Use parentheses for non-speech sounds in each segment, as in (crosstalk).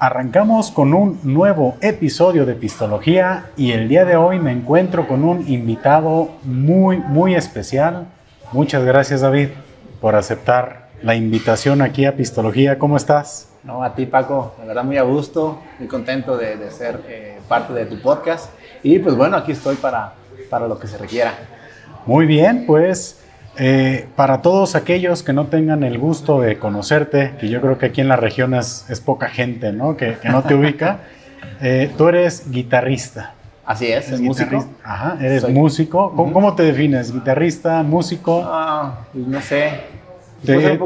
Arrancamos con un nuevo episodio de Pistología y el día de hoy me encuentro con un invitado muy, muy especial. Muchas gracias David por aceptar la invitación aquí a Pistología. ¿Cómo estás? No, a ti Paco, la verdad muy a gusto, muy contento de, ser eh, parte de tu podcast y pues bueno, aquí estoy para, para lo que se requiera. Muy bien, pues eh, para todos aquellos que no tengan el gusto de conocerte, que yo creo que aquí en la región es, poca gente, ¿no? Que, no te ubica, (laughs) eh, tú eres guitarrista. Así es, es músico. Ajá, eres músico. ¿Cómo, te defines? ¿Guitarrista, músico? Ah, pues no sé.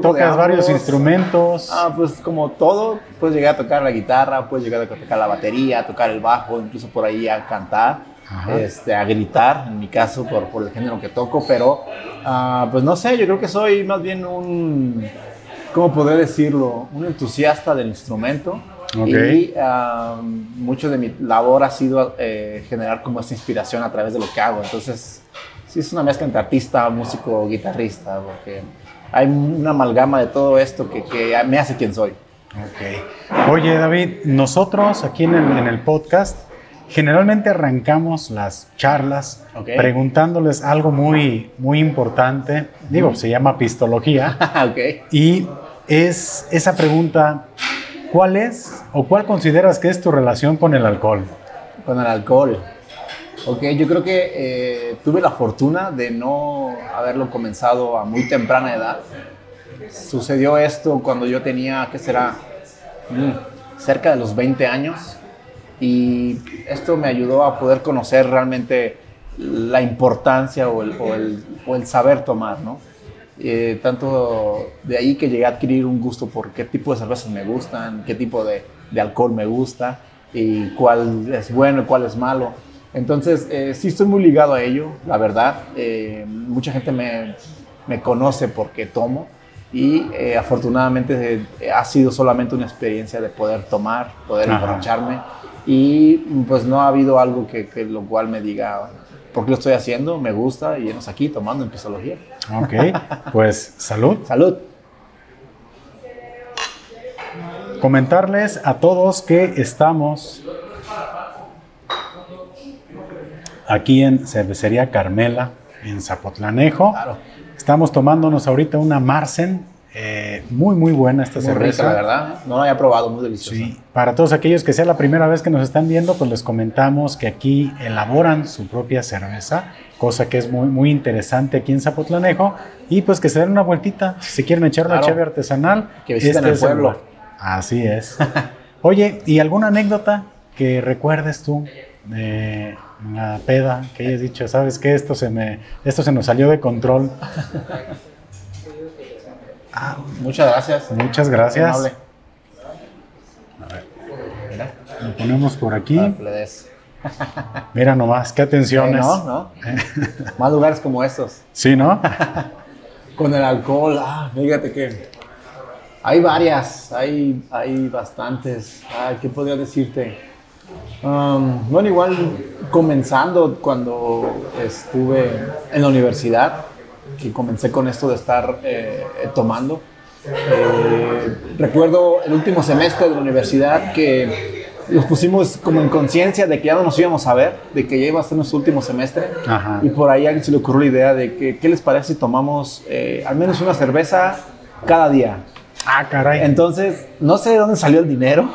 ¿Tocas varios instrumentos? Ah, pues como todo, puedes llegar a tocar la guitarra, puedes llegar a tocar la batería, tocar el bajo, incluso por ahí a cantar este, a gritar, en mi caso, por, por el género que toco, pero uh, pues no sé, yo creo que soy más bien un, ¿cómo poder decirlo? Un entusiasta del instrumento. Y uh, mucho de mi labor ha sido eh, generar como esta inspiración a través de lo que hago. Entonces, sí es una mezcla entre artista, músico, guitarrista, porque hay una amalgama de todo esto que, que me hace quien soy. Ok. Oye, David, nosotros aquí en el, en el podcast Generalmente arrancamos las charlas preguntándoles algo muy, muy importante. Digo, se llama pistología. (laughs) Y es esa pregunta, ¿cuál es o cuál consideras que es tu relación con el alcohol? Con el alcohol. Ok, yo creo que eh, tuve la fortuna de no haberlo comenzado a muy temprana edad. Sucedió esto cuando yo tenía, ¿qué será? Mm, cerca de los 20 años y esto me ayudó a poder conocer realmente la importancia o el, o el, saber tomar, ¿no? Eh, tanto de ahí que llegué a adquirir un gusto por qué tipo de cervezas me gustan, qué tipo de, de alcohol me gusta y cuál es bueno y cuál es malo. Entonces, eh, sí estoy muy ligado a ello, la verdad. Eh, mucha gente me, me, conoce porque tomo y afortunadamente ha sido solamente una experiencia de poder tomar, poder emborracharme y pues no ha habido algo que, que, lo cual me diga por qué lo estoy haciendo, me gusta y enos aquí tomando en psicología. Ok, pues salud. Salud. Comentarles a todos que estamos aquí en Cervecería Carmela, en Zapotlanejo. Estamos tomándonos ahorita una Marsen eh, muy, muy buena esta cerveza. la verdad. No la había probado, muy deliciosa. Sí. Para todos aquellos que sea la primera vez que nos están viendo, pues les comentamos que aquí elaboran su propia cerveza, cosa que es muy, muy interesante aquí en Zapotlanejo. Y pues que se den una vueltita, si quieren echar una cheve artesanal. Que visiten este el pueblo. Así es. (laughs) Oye, ¿y alguna anécdota que recuerdes tú de la peda que hayas dicho, sabes que esto se me, esto se nos salió de control? (laughs) Ah, muchas gracias. Muchas gracias. A ver, lo ponemos por aquí. (laughs) Mira nomás, qué atenciones. no, no. (laughs) Más lugares como estos. Sí, ¿no? (laughs) Con el alcohol, ah, fíjate que hay varias, hay, hay bastantes. ¿Qué podría decirte? Um, bueno, igual comenzando cuando estuve en la universidad, que comencé con esto de estar eh, tomando. Eh, recuerdo el último semestre de la universidad que nos pusimos como en conciencia de que ya no nos íbamos a ver, de que ya iba a ser nuestro último semestre. Y por ahí a alguien se le ocurrió la idea de que, ¿qué les parece si tomamos eh, al menos una cerveza cada día? Ah, caray. Entonces, no sé de dónde salió el dinero,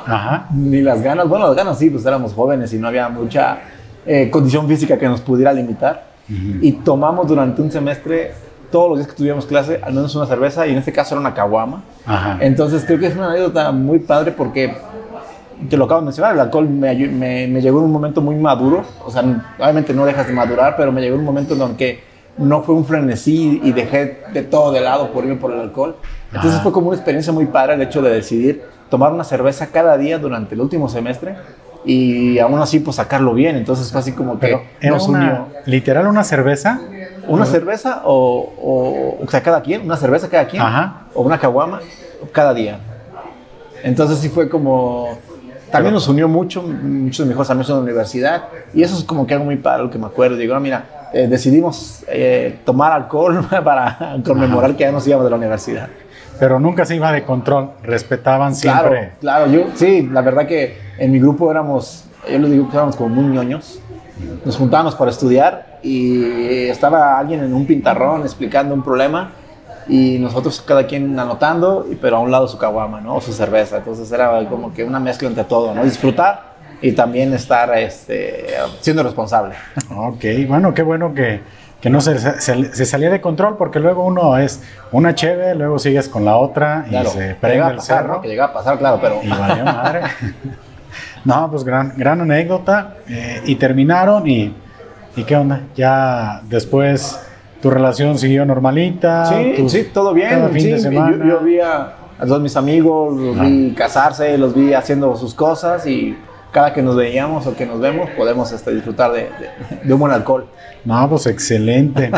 ni las ganas. Bueno, las ganas sí, pues éramos jóvenes y no había mucha condición física que nos pudiera limitar. Y tomamos durante un semestre todos los días que tuvimos clase, al menos una cerveza, y en este caso era una caguama. Entonces creo que es una anécdota muy padre porque, te lo acabo de mencionar, el alcohol me, me, llegó en un momento muy maduro, o sea, obviamente no dejas de madurar, pero me llegó en un momento en que no fue un frenesí y dejé de todo de lado por irme por el alcohol. Entonces fue como una experiencia muy padre el hecho de decidir tomar una cerveza cada día durante el último semestre y aún así pues sacarlo bien. Entonces fue así como que nos unió. Literal una cerveza una cerveza o, o, sea, cada quien, una cerveza cada quien, o una caguama cada día. Entonces sí fue como, también nos unió mucho, muchos de mis mejores amigos en la universidad, y eso es como que algo muy padre, lo que me acuerdo. Digo, ah, mira, eh, decidimos eh, tomar alcohol (laughs) para conmemorar que ya nos íbamos de la universidad. Pero nunca se iba de control, respetaban siempre. Claro, claro, yo sí, la verdad que en mi grupo éramos, yo les digo que éramos como muy ñoños, nos juntábamos para estudiar y estaba alguien en un pintarrón explicando un problema y nosotros cada quien anotando, pero a un lado su caguama, ¿no? O su cerveza. Entonces era como que una mezcla entre todo, ¿no? Disfrutar y también estar este, siendo responsable. Ok, bueno, qué bueno que, que no se, se, salía de control porque luego uno es una cheve, luego sigues con la otra y se prende el cerro. Que llega a pasar, claro, pero... Y vaya madre. (laughs) no, pues gran, gran anécdota. Eh, y terminaron y, y ¿qué onda? Ya después tu relación siguió normalita. Sí, sí, todo bien. fin de semana. Yo, vi a, todos mis amigos, los vi casarse, los vi haciendo sus cosas y cada que nos veíamos o que nos vemos podemos este, disfrutar de, de, un buen alcohol. No, pues excelente.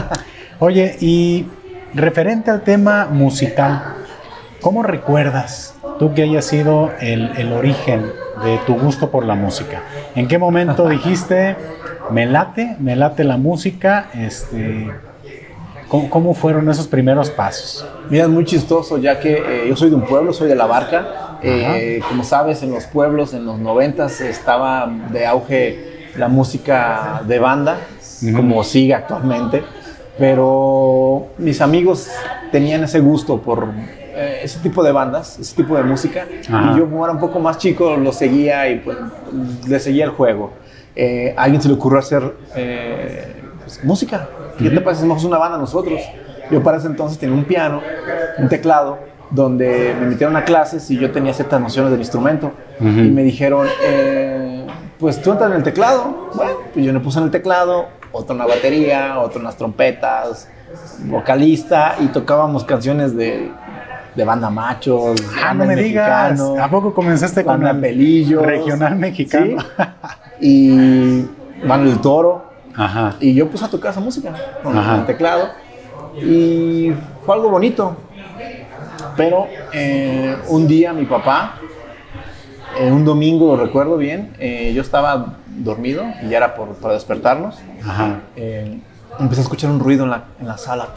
Oye, y referente al tema musical, ¿cómo recuerdas tú que haya sido el, el origen de tu gusto por la música? ¿En qué momento (laughs) dijiste, me late, me late la música, este ¿Cómo, fueron esos primeros pasos? Mira, es muy chistoso, ya que eh, yo soy de un pueblo, soy de La Barca. Eh, como sabes, en los pueblos, en los noventas, estaba de auge la música de banda, como sigue actualmente. Pero mis amigos tenían ese gusto por eh, ese tipo de bandas, ese tipo de música. Y yo, como era un poco más chico, lo seguía y pues, le seguía el juego. a alguien se le ocurrió hacer pues, música ¿Qué te parece hacemos una banda nosotros? Yo para ese entonces tenía un piano, un teclado, donde me metieron a clases y yo tenía ciertas nociones del instrumento. Y me dijeron, eh, pues tú entras en el teclado. Bueno, pues yo me puse en el teclado, otro en la batería, otro en las trompetas, vocalista, y tocábamos canciones de, de banda machos, ah, no me digas. ¿A poco comenzaste con el pelillo regional mexicano? (laughs) Y Manuel Toro. Y yo puse a tocar esa música con el teclado. Y fue algo bonito. Pero eh, un día mi papá, en un domingo, lo recuerdo bien, eh, yo estaba dormido y ya era por, para despertarnos. Eh, empecé a escuchar un ruido en la, en la sala.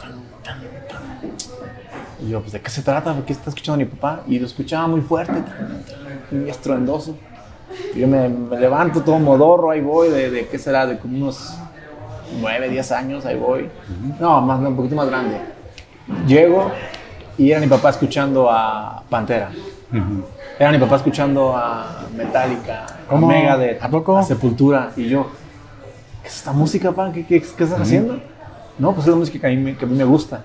Y yo, pues, ¿de qué se trata? ¿Qué está escuchando mi papá? Y lo escuchaba muy fuerte, muy estruendoso. Y yo me, levanto todo modorro, ahí voy, de, de, ¿qué será? De como unos 9, 10 años, ahí voy. No, más, un poquito más grande. Llego y era mi papá escuchando a Pantera. Era mi papá escuchando a Metallica, a Megadeth, ¿A, poco? a Sepultura. Y yo, ¿qué es esta música, papá? ¿Qué, qué, estás haciendo? No, pues es la música que a mí, que a mí me gusta.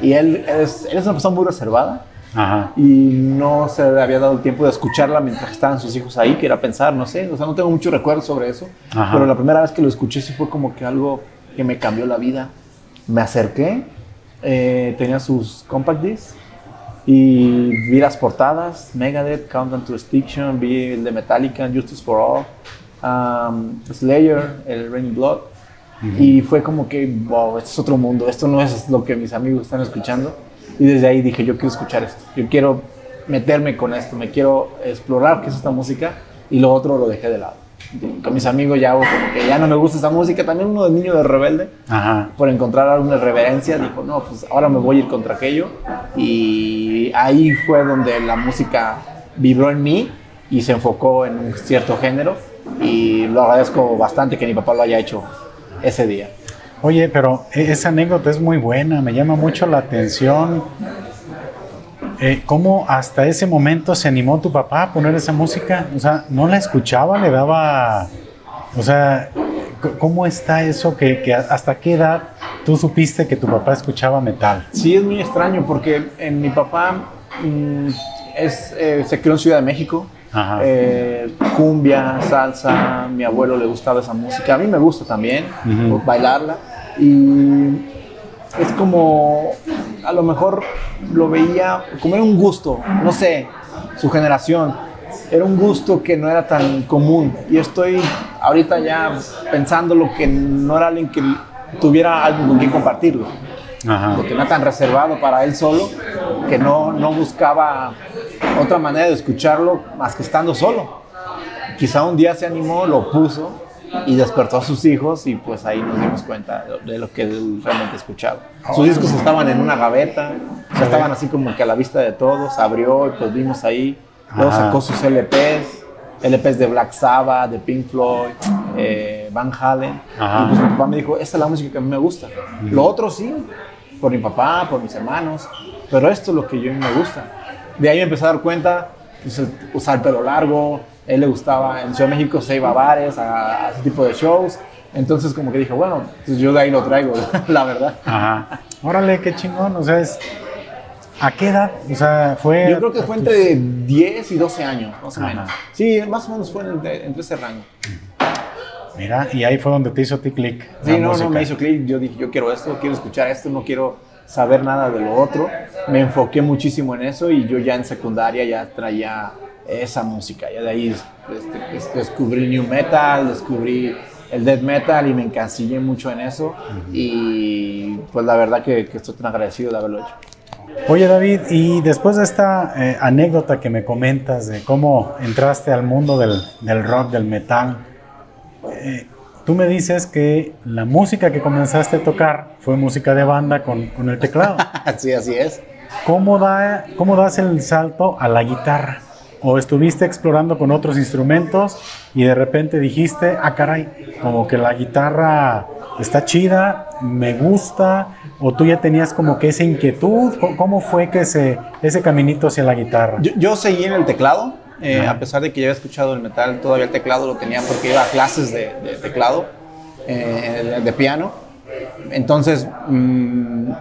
Y él es, él es una persona muy reservada y no se había dado el tiempo de escucharla mientras estaban sus hijos ahí, que era pensar, no sé, o sea, no tengo mucho recuerdo sobre eso, pero la primera vez que lo escuché sí fue como que algo que me cambió la vida. Me acerqué, eh, tenía sus compact discs y vi las portadas, Megadeth, Countdown to Extinction, vi el de Metallica, Justice for All, um, Slayer, el Raining Blood. Y fue como que, wow, esto es otro mundo, esto no es lo que mis amigos están escuchando. Y desde ahí dije, yo quiero escuchar esto, yo quiero meterme con esto, me quiero explorar qué es esta música y lo otro lo dejé de lado. Con mis amigos ya que ya no me gusta esta música, también uno de niño de rebelde, por encontrar alguna reverencia, dijo, no, pues ahora me voy a ir contra aquello. Y ahí fue donde la música vibró en mí y se enfocó en un cierto género y lo agradezco bastante que mi papá lo haya hecho ese día. Oye, pero e, esa anécdota es muy buena, me llama mucho la atención. Eh, ¿Cómo hasta ese momento se animó tu papá a poner esa música? O sea, ¿no la escuchaba? ¿Le daba...? O sea, ¿cómo está eso que, hasta qué edad tú supiste que tu papá escuchaba metal? Sí, es muy extraño porque en mi papá mm, es, eh, se crió en Ciudad de México. Eh, cumbia, salsa, mi abuelo le gustaba esa música, a mí me gusta también bailarla, y es como, a lo mejor lo veía como era un gusto, no sé, su generación, era un gusto que no era tan común. Y estoy ahorita ya pensando lo que no era alguien que tuviera algo con quien compartirlo. Porque no era tan reservado para él solo, que no, no buscaba otra manera de escucharlo más que estando solo. Quizá un día se animó, lo puso y despertó a sus hijos y pues ahí nos dimos cuenta de lo que él realmente escuchaba. Sus discos estaban en una gaveta, o estaban así como que a la vista de todos, abrió y pues vimos ahí, luego sacó sus LPs, LPs de Black Sabbath, de Pink Floyd, eh, Van Halen, y pues mi papá me dijo, esta es la música que a mí me gusta. Lo otro sí, por mi papá, por mis hermanos, pero esto es lo que yo a mí me gusta. De ahí me empecé a dar cuenta, pues, usar el pelo largo, él le gustaba, en Ciudad de México se iba a bares, a, ese tipo de shows, entonces como que dije, bueno, pues yo de ahí lo traigo, (laughs) la verdad. Ajá. Órale, qué chingón, o sea, es... ¿A qué edad? O sea, fue... Yo creo que fue entre 10 y 12 años, más o menos. Sí, más o menos fue entre, entre ese rango. Mira, y ahí fue donde te hizo ti clic. Sí, no, no me hizo clic. Yo dije, yo quiero esto, quiero escuchar esto, no quiero saber nada de lo otro. Me enfoqué muchísimo en eso y yo ya en secundaria ya traía esa música. Ya de ahí este, este, descubrí new metal, descubrí el death metal y me encancillé mucho en eso. Y pues la verdad que, estoy tan agradecido de haberlo hecho. Oye David, y después de esta eh, anécdota que me comentas de cómo entraste al mundo del, del rock, del metal, eh, tú me dices que la música que comenzaste a tocar fue música de banda con, con el teclado. (laughs) sí, así es. ¿Cómo, da, ¿Cómo das el salto a la guitarra? ¿O estuviste explorando con otros instrumentos y de repente dijiste, ah, caray, como que la guitarra está chida, me gusta, o tú ya tenías como que esa inquietud? ¿Cómo fue que ese, ese caminito hacia la guitarra? Yo, yo seguí en el teclado, eh, a pesar de que ya había escuchado el metal, todavía el teclado lo tenía porque iba a clases de, teclado, eh, de, piano. Entonces, mm,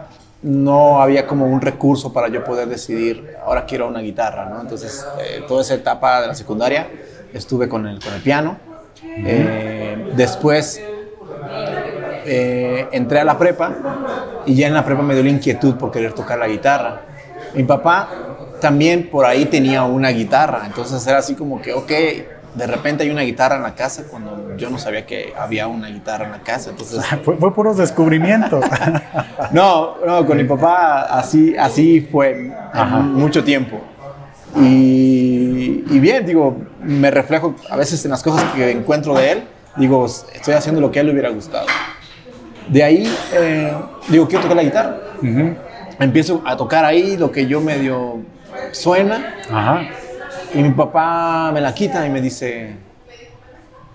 no había como un recurso para yo poder decidir, ahora quiero una guitarra, ¿no? Entonces, eh, toda esa etapa de la secundaria estuve con el, con el piano. después entré a la prepa y ya en la prepa me dio la inquietud por querer tocar la guitarra. Mi papá también por ahí tenía una guitarra, entonces era así como que, ok, de repente hay una guitarra en la casa cuando yo no sabía que había una guitarra en la casa. Entonces... (laughs) fue, fue puros descubrimientos. (laughs) no, no, con mi papá así, así fue mucho tiempo. Y, bien, digo, me reflejo a veces en las cosas que encuentro de él, digo, estoy haciendo lo que a él le hubiera gustado. De ahí, eh, digo, quiero tocar la guitarra. Empiezo a tocar ahí lo que yo medio suena. Y mi papá me la quita y me dice,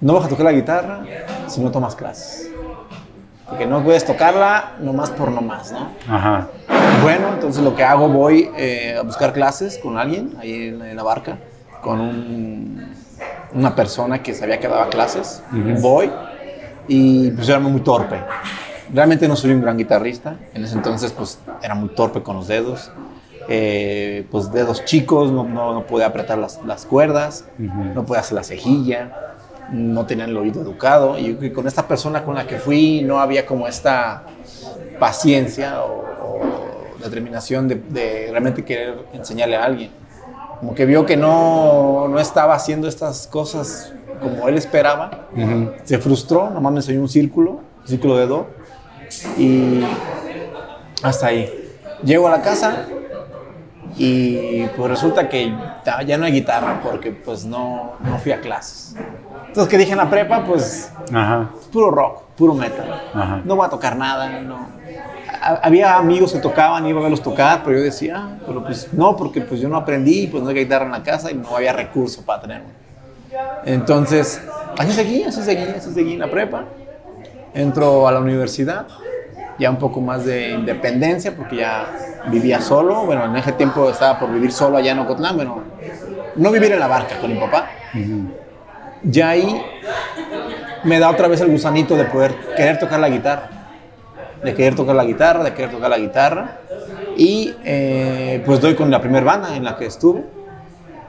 no vas a tocar la guitarra si no tomas clases. Porque no puedes tocarla nomás por nomás, ¿no? Bueno, entonces lo que hago, voy eh, a buscar clases con alguien ahí en, la barca, con una persona que sabía que daba clases. Voy y pues era muy torpe. Realmente no soy un gran guitarrista. En ese entonces pues era muy torpe con los dedos. Eh, pues dedos chicos, no, no, podía apretar las, las cuerdas, no podía hacer la cejilla, no tenía el oído educado. Y con esta persona con la que fui no había como esta paciencia o, determinación de, realmente querer enseñarle a alguien. Como que vio que no, no estaba haciendo estas cosas como él esperaba, se frustró, nomás me enseñó un círculo, un círculo de do, y hasta ahí. Llego a la casa, y pues resulta que ya no hay guitarra porque pues no, no fui a clases. Entonces, que dije en la prepa? Pues puro rock, puro metal. No voy a tocar nada, no. Había amigos que tocaban, iba a verlos tocar, pero yo decía, ah, pero pues no, porque pues yo no aprendí, pues no hay guitarra en la casa y no había recurso para tenerlo. Entonces, así seguí, así seguí, así seguí en la prepa. Entro a la universidad ya un poco más de independencia porque ya vivía solo. Bueno, en ese tiempo estaba por vivir solo allá en Ocotlán. Bueno, no vivir en la barca con mi papá. Ya ahí me da otra vez el gusanito de poder querer tocar la guitarra. De querer tocar la guitarra, de querer tocar la guitarra. Y eh, pues doy con la primera banda en la que estuve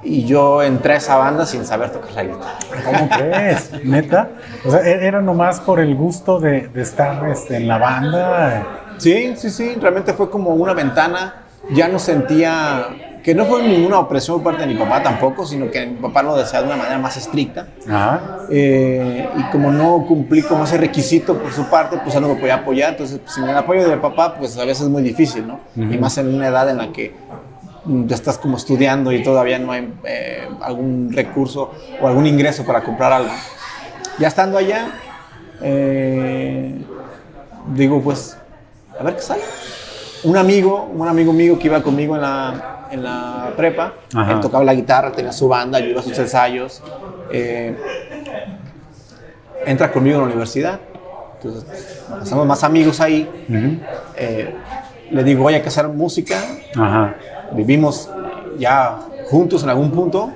y yo entré a esa banda sin saber tocar la guitarra. ¿Cómo crees? ¿Neta? O sea, ¿e-, ¿era nomás por el gusto de, de estar este, en la banda? Sí, sí, sí, realmente fue como una ventana. Ya no sentía que no fue ninguna opresión por parte de mi papá tampoco, sino que mi papá lo deseaba de una manera más estricta. Eh, y como no cumplí como ese requisito por su parte, pues él no me podía apoyar. Entonces, pues, sin el apoyo de mi papá, pues a veces es muy difícil, ¿no? Y más en una edad en la que ya estás como estudiando y todavía no hay eh, algún recurso o algún ingreso para comprar algo. Ya estando allá, eh, digo pues, a ver qué sale. un amigo, un amigo mío que iba conmigo en la, en la prepa, Ajá. él tocaba la guitarra, tenía su banda, yo iba a sus ensayos. eh, entra conmigo en la universidad. Entonces, hacemos más amigos ahí. Ujú. Eh, le digo, hay que hacer música. Ajá. Vivimos ya juntos en algún punto.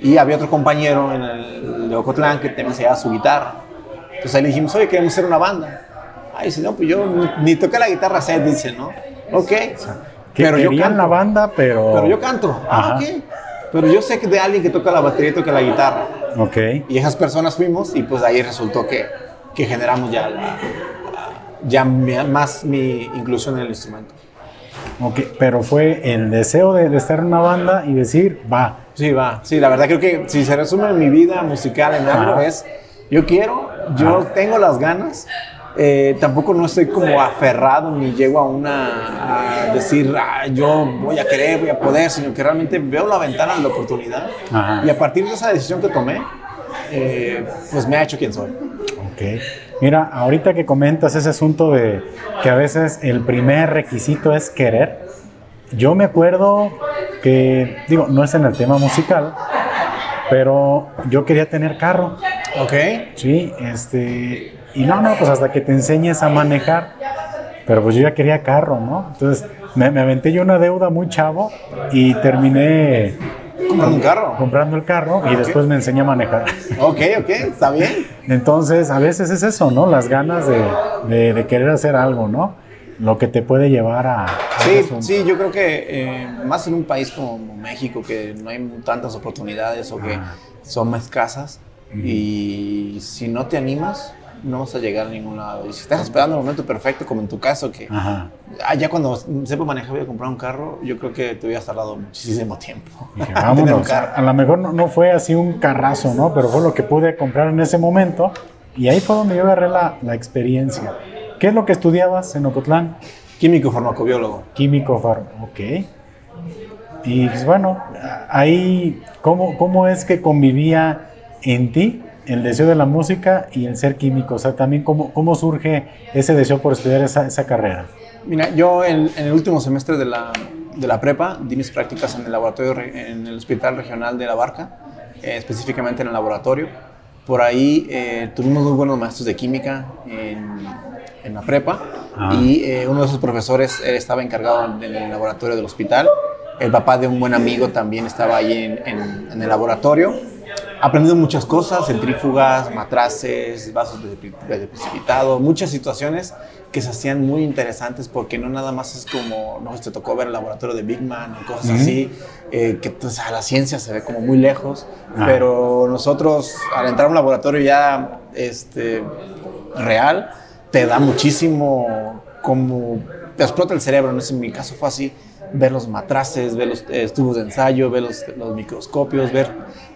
Y había otro compañero en el de Ocotlán que también se llevaba su guitarra. Entonces ahí le dijimos, oye, queremos hacer una banda. Ahí dice, no, pues yo ni, toqué la guitarra, sé, dice, ¿no? Ok. Que Pero yo canto. la banda, pero... Pero yo canto. Ah, ok. Pero yo sé que de alguien que toca la batería y toca la guitarra. Ok. Y esas personas fuimos y pues ahí resultó que, que generamos ya, la- ya más mi inclusión en el instrumento. Ok, pero fue el deseo de, de estar en una banda y decir, va. Sí, va. Sí, la verdad creo que si se resume mi vida musical en algo Ajá. es, yo quiero, yo Ajá. tengo las ganas, eh, tampoco no estoy como aferrado ni llego a una, a decir, "Ah, yo voy a querer, voy a poder, sino que realmente veo la ventana de la oportunidad Ajá. y a partir de esa decisión que tomé, eh, pues me ha hecho quien soy. Ok. Mira, ahorita que comentas ese asunto de que a veces el primer requisito es querer, yo me acuerdo que, digo, no es en el tema musical, pero yo quería tener carro, Ok. ¿sí? Este, y no, no, pues hasta que te enseñes a manejar, pero pues yo ya quería carro, ¿no? Entonces me, me aventé yo una deuda muy chavo y terminé Comprando un carro. comprando el carro y después me enseñé a manejar. Ok, ok, está bien. Entonces, a veces es eso, ¿no? Las ganas de, de- de querer hacer algo, ¿no? Lo que te puede llevar a... a Sí, sí, yo creo que eh, más en un país como México, que no hay tantas oportunidades o que Ah. son más escasas, y si no te animas, no vas a llegar a ningún lado. Y si estás esperando el momento perfecto, como en tu caso, que Ajá. ah, ya cuando sepa manejar voy a comprar un carro, yo creo que te hubieras tardado muchísimo tiempo. (laughs) Dije, vámonos. A lo mejor no, no fue así un carrazo, ¿no? Pero fue lo que pude comprar en ese momento. Y ahí fue donde yo agarré la, la experiencia. ¿Qué es lo que estudiabas en Ocotlán? Químico farmacobiólogo. Químico farm. Ok. Y pues, bueno, ahí, ¿cómo, ¿cómo es que convivía en ti el deseo de la música y el ser químico? O sea, también, ¿cómo, cómo surge ese deseo por estudiar esa, esa carrera? Mira, yo en, en el último semestre de la, de la prepa di mis prácticas en el laboratorio, en el Hospital Regional de La Barca, eh, específicamente en el laboratorio. Por ahí eh, tuvimos muy buenos maestros de química en, en la prepa Ah. y eh, uno de esos profesores estaba encargado en el laboratorio del hospital. El papá de un buen amigo también estaba ahí en- en el laboratorio. Aprendiendo muchas cosas, centrífugas, matraces, vasos de, de- precipitado, muchas situaciones que se hacían muy interesantes porque no nada más es como, no te tocó ver el laboratorio de Big Man o cosas Ujú. así, eh, que pues, a la ciencia se ve como muy lejos, Ajá. pero nosotros al entrar a un laboratorio ya este, real, te da muchísimo como, te explota el cerebro, no sé, en mi caso fue así, ver los matraces, ver los eh, tubos de ensayo, ver los, los microscopios, ver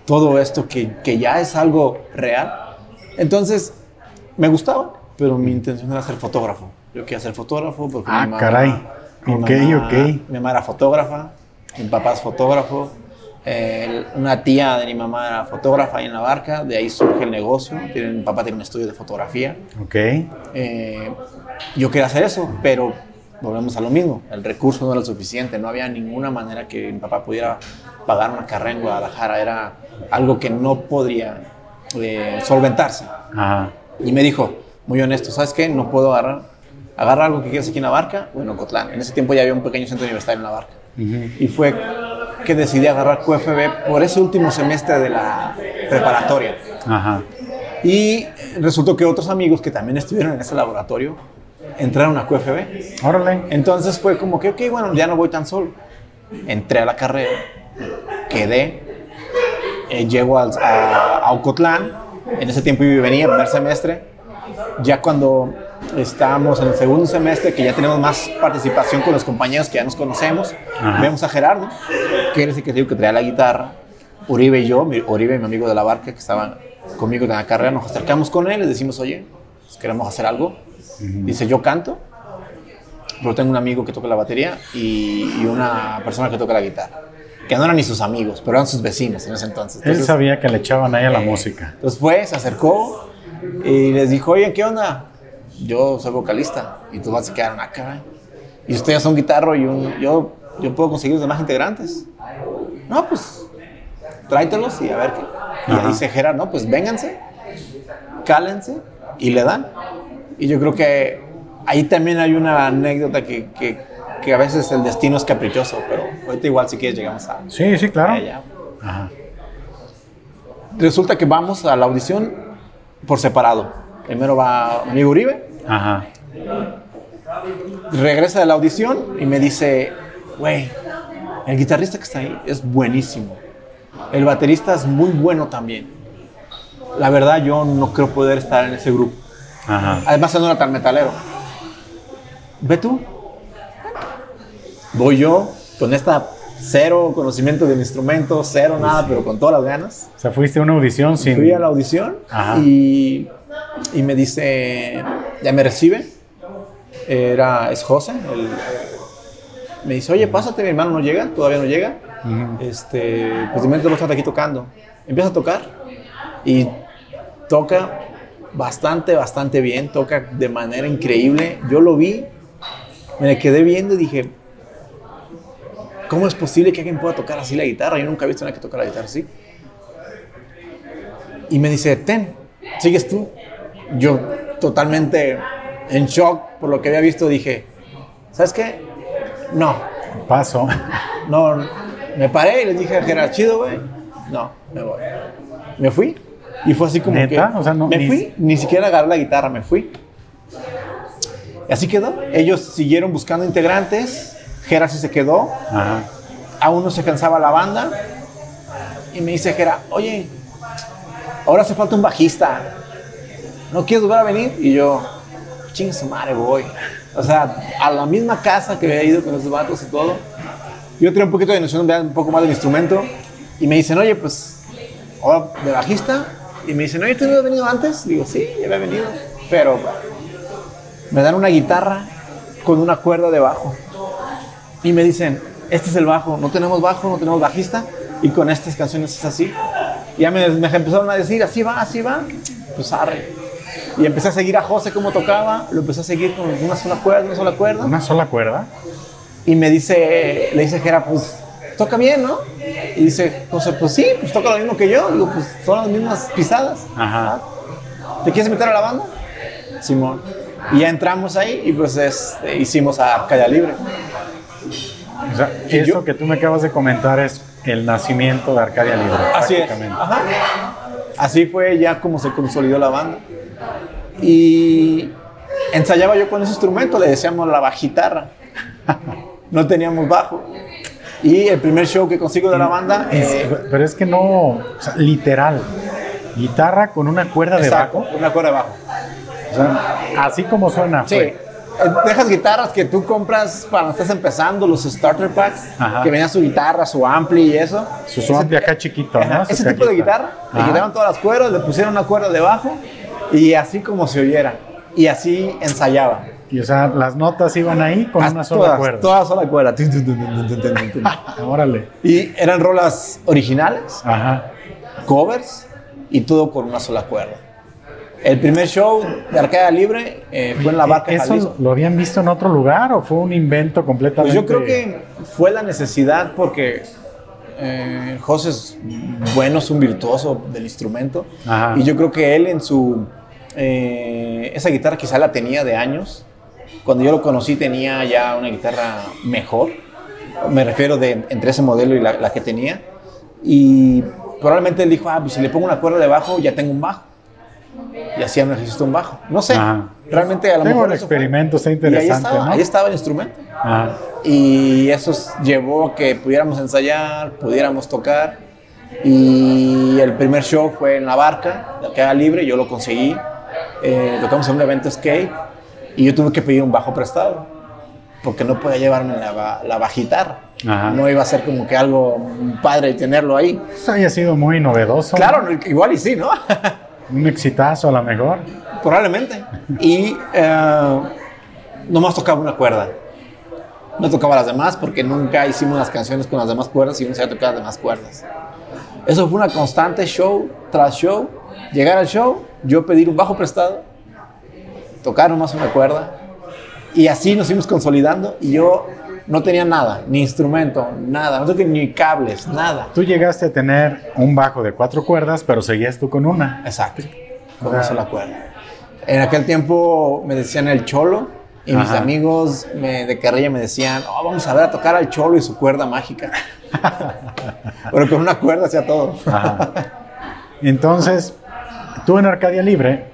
todo esto que, que ya es algo real. Entonces, me gustaba, pero mi intención era ser fotógrafo. Yo quería ser fotógrafo porque Ah, mi mamá, caray. mi Ok, mamá- ok. Mi mamá era fotógrafa, mi papá es fotógrafo, eh, una tía de mi mamá era fotógrafa ahí en la barca, de ahí surge el negocio. Tiene- mi papá tiene un estudio de fotografía. Ok. Eh, yo quería hacer eso, pero volvemos a lo mismo. El recurso no era suficiente. No había ninguna manera que mi papá pudiera pagar una carrera en Guadalajara. Era algo que no podría eh, solventarse. Ajá. Y me dijo, muy honesto, ¿sabes qué? No puedo agarrar, agarrar algo que quieras aquí en la barca o en Ocotlán. En ese tiempo ya había un pequeño centro universitario en la barca. Ujú. Y fue que decidí agarrar QFB por ese último semestre de la preparatoria. Ajá. Y resultó que otros amigos que también estuvieron en ese laboratorio entraron a QFB. Órale. Entonces fue como que, ok, bueno, ya no voy tan solo. Entré a la carrera, quedé, eh, llego a, a Ocotlán. En ese tiempo yo venía, primer semestre. Ya cuando estábamos en el segundo semestre, que ya tenemos más participación con los compañeros que ya nos conocemos, Ajá. vemos a Gerardo, que era ese que que traía la guitarra. Uribe y yo, mi- Uribe, mi amigo de la barca, que estaban conmigo en la carrera, nos acercamos con él, les decimos, oye, pues, queremos hacer algo. Dice, yo canto, pero tengo un amigo que toca la batería y, y una persona que toca la guitarra. Que no eran ni sus amigos, pero eran sus vecinos en ese entonces. Él sabía que le echaban ahí a la eh, música. Entonces fue, se acercó y les dijo, oye, ¿qué onda? Yo soy vocalista y tú vas a quedar acá. y ustedes son guitarro y un, yo, yo puedo conseguir los demás integrantes. No, pues tráetelos y a ver qué. Y dice Gerard, no, pues vénganse, cálense y le dan. Y yo creo que ahí también hay una anécdota que, que, que, a veces el destino es caprichoso, pero ahorita igual si quieres llegamos a... Sí, sí, claro. Ajá. Resulta que vamos a la audición por separado. Primero va mi amigo Uribe. Ajá. Regresa de la audición y me dice, güey, el guitarrista que está ahí es buenísimo. El baterista es muy bueno también. La verdad, yo no creo poder estar en ese grupo. Ajá. Además, no era tan metalero. Ve tú. Voy yo con esta cero conocimiento del instrumento, cero nada, pero con todas las ganas. O sea, fuiste a una audición sin... Fui a la audición y, y, me dice, ya me recibe, era, es José, me dice, oye, pásate, mi hermano no llega, todavía no llega, este, pues de momento lo está aquí tocando. Empieza a tocar y toca bastante, bastante bien, toca de manera increíble. Yo lo vi, me quedé viendo y dije, ¿Cómo es posible que alguien pueda tocar así la guitarra? Yo nunca he visto a nadie que la guitarra así. Y me dice, ten, sigues tú. Yo totalmente en shock por lo que había visto dije, ¿sabes qué? No. Paso. No, me paré y le dije a Gerard, chido, güey. No, me voy. Me fui. Y fue así como que... O sea, no, me fui, ni siquiera agarré la guitarra, me fui. Y así quedó. Ellos siguieron buscando integrantes Jera sí se quedó. Aún no se cansaba la banda. Y me dice Jera, oye, ahora hace falta un bajista. ¿No quieres volver a venir? Y yo, ching su madre, voy. O sea, a la misma casa que había ido con los vatos y todo. Yo tenía un poquito de noción, un poco más del instrumento. Y me dicen, oye, pues, ahora de bajista. Y me dicen, oye, ¿tú no has venido antes? Digo, sí, ya había venido. Pero me dan una guitarra con una cuerda de bajo y me dicen, este es el bajo, no tenemos bajo, no tenemos bajista, y con estas canciones es así. Y ya me, empezaron a decir, así va, así va, pues arre. Y empecé a seguir a José cómo tocaba, lo empecé a seguir con una sola cuerda, una sola cuerda. ¿Una sola cuerda? Y me dice, le dice Jera, pues toca bien, ¿no? Y dice José, pues sí, pues toca lo mismo que yo. Digo, pues son las mismas pisadas. Ajá. ¿Te quieres meter a la banda? Simón. Y ya entramos ahí y pues este, hicimos a Calle Libre. O sea, eso que tú me acabas de comentar es el nacimiento de Arcadia Libre. Así es. Así fue ya como se consolidó la banda. Y ensayaba yo con ese instrumento, le decíamos la bajitarra. (laughs) no teníamos bajo. Y el primer show que consigo de la banda. Eh, pero es que no, o sea, literal. Guitarra con una cuerda de bajo. Una cuerda de bajo. O sea, así como suena. Sí. Eh, dejas guitarras que tú compras cuando estás empezando, los starter packs, que venían su guitarra, su ampli y eso. Su, ampli acá chiquito, ¿no? Ese tipo de guitarra, le quitaron todas las cuerdas, le pusieron una cuerda debajo y así como se oyera. Y así ensayaba. Y o sea, las notas iban ahí con una sola todas, cuerda. Todas sola cuerda. Órale. Y eran rolas originales, covers y todo con una sola cuerda. El primer show de Arcada Libre eh, fue en la barca ¿Eso lo habían visto en otro lugar o fue un invento completamente? Pues yo creo que fue la necesidad porque eh, José es bueno, es un virtuoso del instrumento. Y yo creo que él en su... Eh, esa guitarra quizá la tenía de años. Cuando yo lo conocí tenía ya una guitarra mejor. Me refiero de entre ese modelo y la, la que tenía. Y probablemente él dijo, ah, pues si le pongo una cuerda debajo ya tengo un bajo y hacían un ejercicio un bajo. No sé, realmente a lo mejor. el experimento, está interesante. ahí, estaba, el instrumento. Y eso llevó a que pudiéramos ensayar, pudiéramos tocar. Y el primer show fue en la barca, de queda libre, yo lo conseguí. Eh, tocamos en un evento skate y yo tuve que pedir un bajo prestado porque no podía llevarme la, la bajitar. No iba a ser como que algo padre tenerlo ahí. Eso haya sido muy novedoso. Claro, igual y sí, ¿no? (laughs) Un exitazo a lo mejor. Probablemente. Y eh, nomás tocaba una cuerda. No tocaba las demás porque nunca hicimos las canciones con las demás cuerdas y uno sabía tocar las demás cuerdas. Eso fue una constante show tras show. Llegar al show, yo pedir un bajo prestado, tocar nomás una cuerda Y así nos fuimos consolidando y yo no tenía nada, ni instrumento, nada, no tenía ni cables, nada. Tú llegaste a tener un bajo de cuatro cuerdas, pero seguías tú con una. Exacto, con una sola cuerda. En aquel tiempo me decían el cholo y mis amigos me, de carrilla me decían, oh, vamos a ver a tocar al cholo y su cuerda mágica. (laughs) pero con una cuerda hacía todo. Entonces, tú en Arcadia Libre,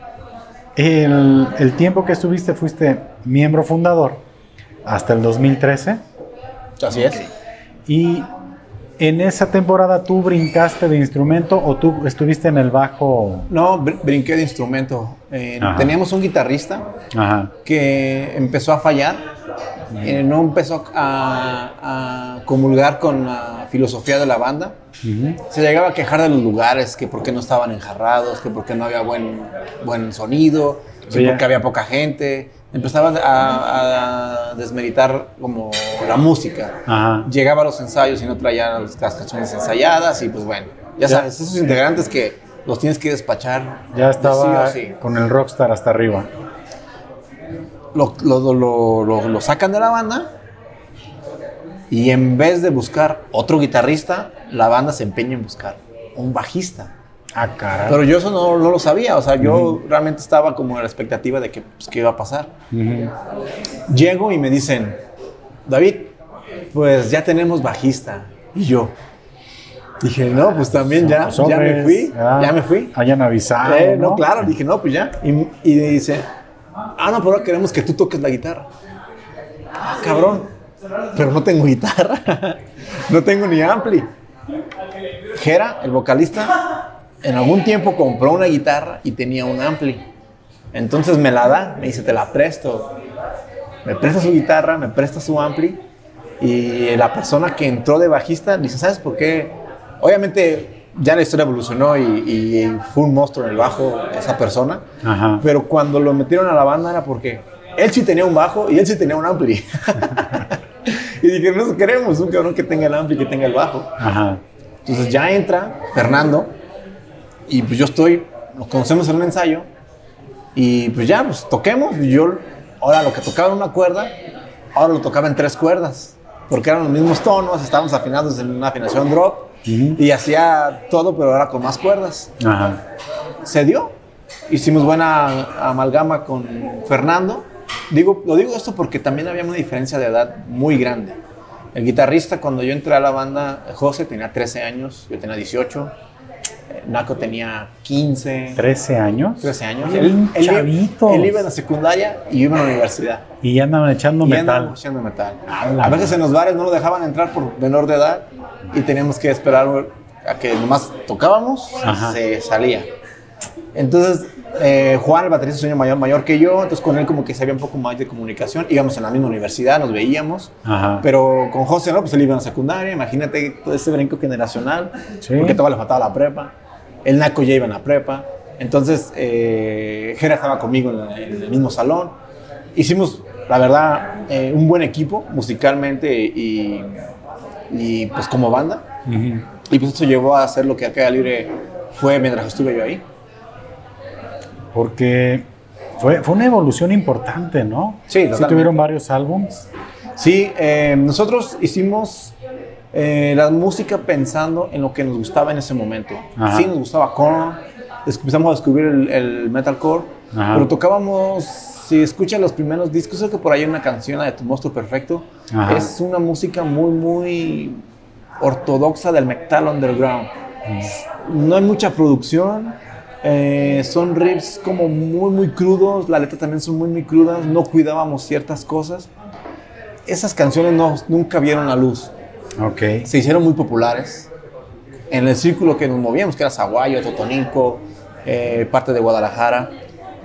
el, el tiempo que estuviste fuiste miembro fundador hasta el 2013. Así es. Y en esa temporada tú brincaste de instrumento o tú estuviste en el bajo. No, brinqué de instrumento. Eh, teníamos un guitarrista que empezó a fallar. Eh, no empezó a, comulgar con la filosofía de la banda. Se llegaba a quejar de los lugares, que por qué no estaban enjarrados, que por qué no había buen, buen sonido, que porque había poca gente empezaba a, desmeritar como la música. Llegaba a los ensayos y no traía las canciones ensayadas y pues bueno, ya, sabes, esos integrantes que los tienes que despachar. Ya estaba con el rockstar hasta arriba. Lo, lo, sacan de la banda y en vez de buscar otro guitarrista, la banda se empeña en buscar un bajista. Ah, Pero yo eso no, lo sabía, o sea, yo realmente estaba como en la expectativa de que, pues, qué iba a pasar. Llego y me dicen, David, pues ya tenemos bajista. Y yo dije, no, pues también ya, pues, ya me fui, ya, me fui. Hayan avisado. Eh, ¿no? claro, dije, no, pues ya. Y, y dice, ah, no, pero ahora queremos que tú toques la guitarra. Ah, cabrón, pero no tengo guitarra, (laughs) no tengo ni ampli. Jera, el vocalista, en algún tiempo compró una guitarra y tenía un ampli. Entonces me la da, me dice, te la presto. Me presta su guitarra, me presta su ampli. Y la persona que entró de bajista dice, ¿sabes por qué? Obviamente ya la historia evolucionó y, fue un monstruo en el bajo esa persona. Pero cuando lo metieron a la banda era porque él sí tenía un bajo y él sí tenía un ampli. (laughs) y dije, no queremos un cabrón que tenga el ampli y que tenga el bajo. Entonces ya entra Fernando y pues yo estoy, nos conocemos en un ensayo y pues ya, pues toquemos. Y yo ahora lo que tocaba en una cuerda, ahora lo tocaba en tres cuerdas, porque eran los mismos tonos, estábamos afinados en una afinación drop y hacía todo, pero ahora con más cuerdas. Se dio. Hicimos buena amalgama con Fernando. Digo, lo digo esto porque también había una diferencia de edad muy grande. El guitarrista, cuando yo entré a la banda, José tenía 13 años, yo tenía 18. Naco tenía 15. 13 años. 13 años. Él, chavito. Él, iba en la secundaria y yo iba a la universidad. Y ya andaban echando y metal. echando metal. A, veces en los bares no lo dejaban entrar por menor de edad y teníamos que esperar a que nomás tocábamos, se salía. Entonces, eh, Juan, el baterista, es un año mayor, mayor que yo, entonces con él como que sabía un poco más de comunicación. Íbamos en la misma universidad, nos veíamos, pero con José, ¿no? Pues él iba en la secundaria, imagínate todo ese brinco generacional, porque todavía le faltaba la prepa. El Naco ya iba en la prepa. Entonces, eh, Jera estaba conmigo en, el mismo salón. Hicimos, la verdad, eh, un buen equipo musicalmente y, y pues como banda. Y pues eso llevó a hacer lo que Arcadia Libre fue mientras estuve yo ahí. Porque fue, fue una evolución importante, ¿no? Sí, Sí tuvieron varios álbums. Sí, eh, nosotros hicimos eh, la música pensando en lo que nos gustaba en ese momento. Sí, nos gustaba Korn, empezamos a descubrir el, metalcore, pero tocábamos, si escuchan los primeros discos, creo que por ahí hay una canción, de Tu Monstruo Perfecto, es una música muy, muy ortodoxa del metal underground. No hay mucha producción, eh, son riffs como muy, muy crudos, la letra también son muy, muy crudas, no cuidábamos ciertas cosas. Esas canciones no, nunca vieron la luz. Okay. Se hicieron muy populares en el círculo que nos movíamos, que era Zaguayo, Totoninco, eh, parte de Guadalajara.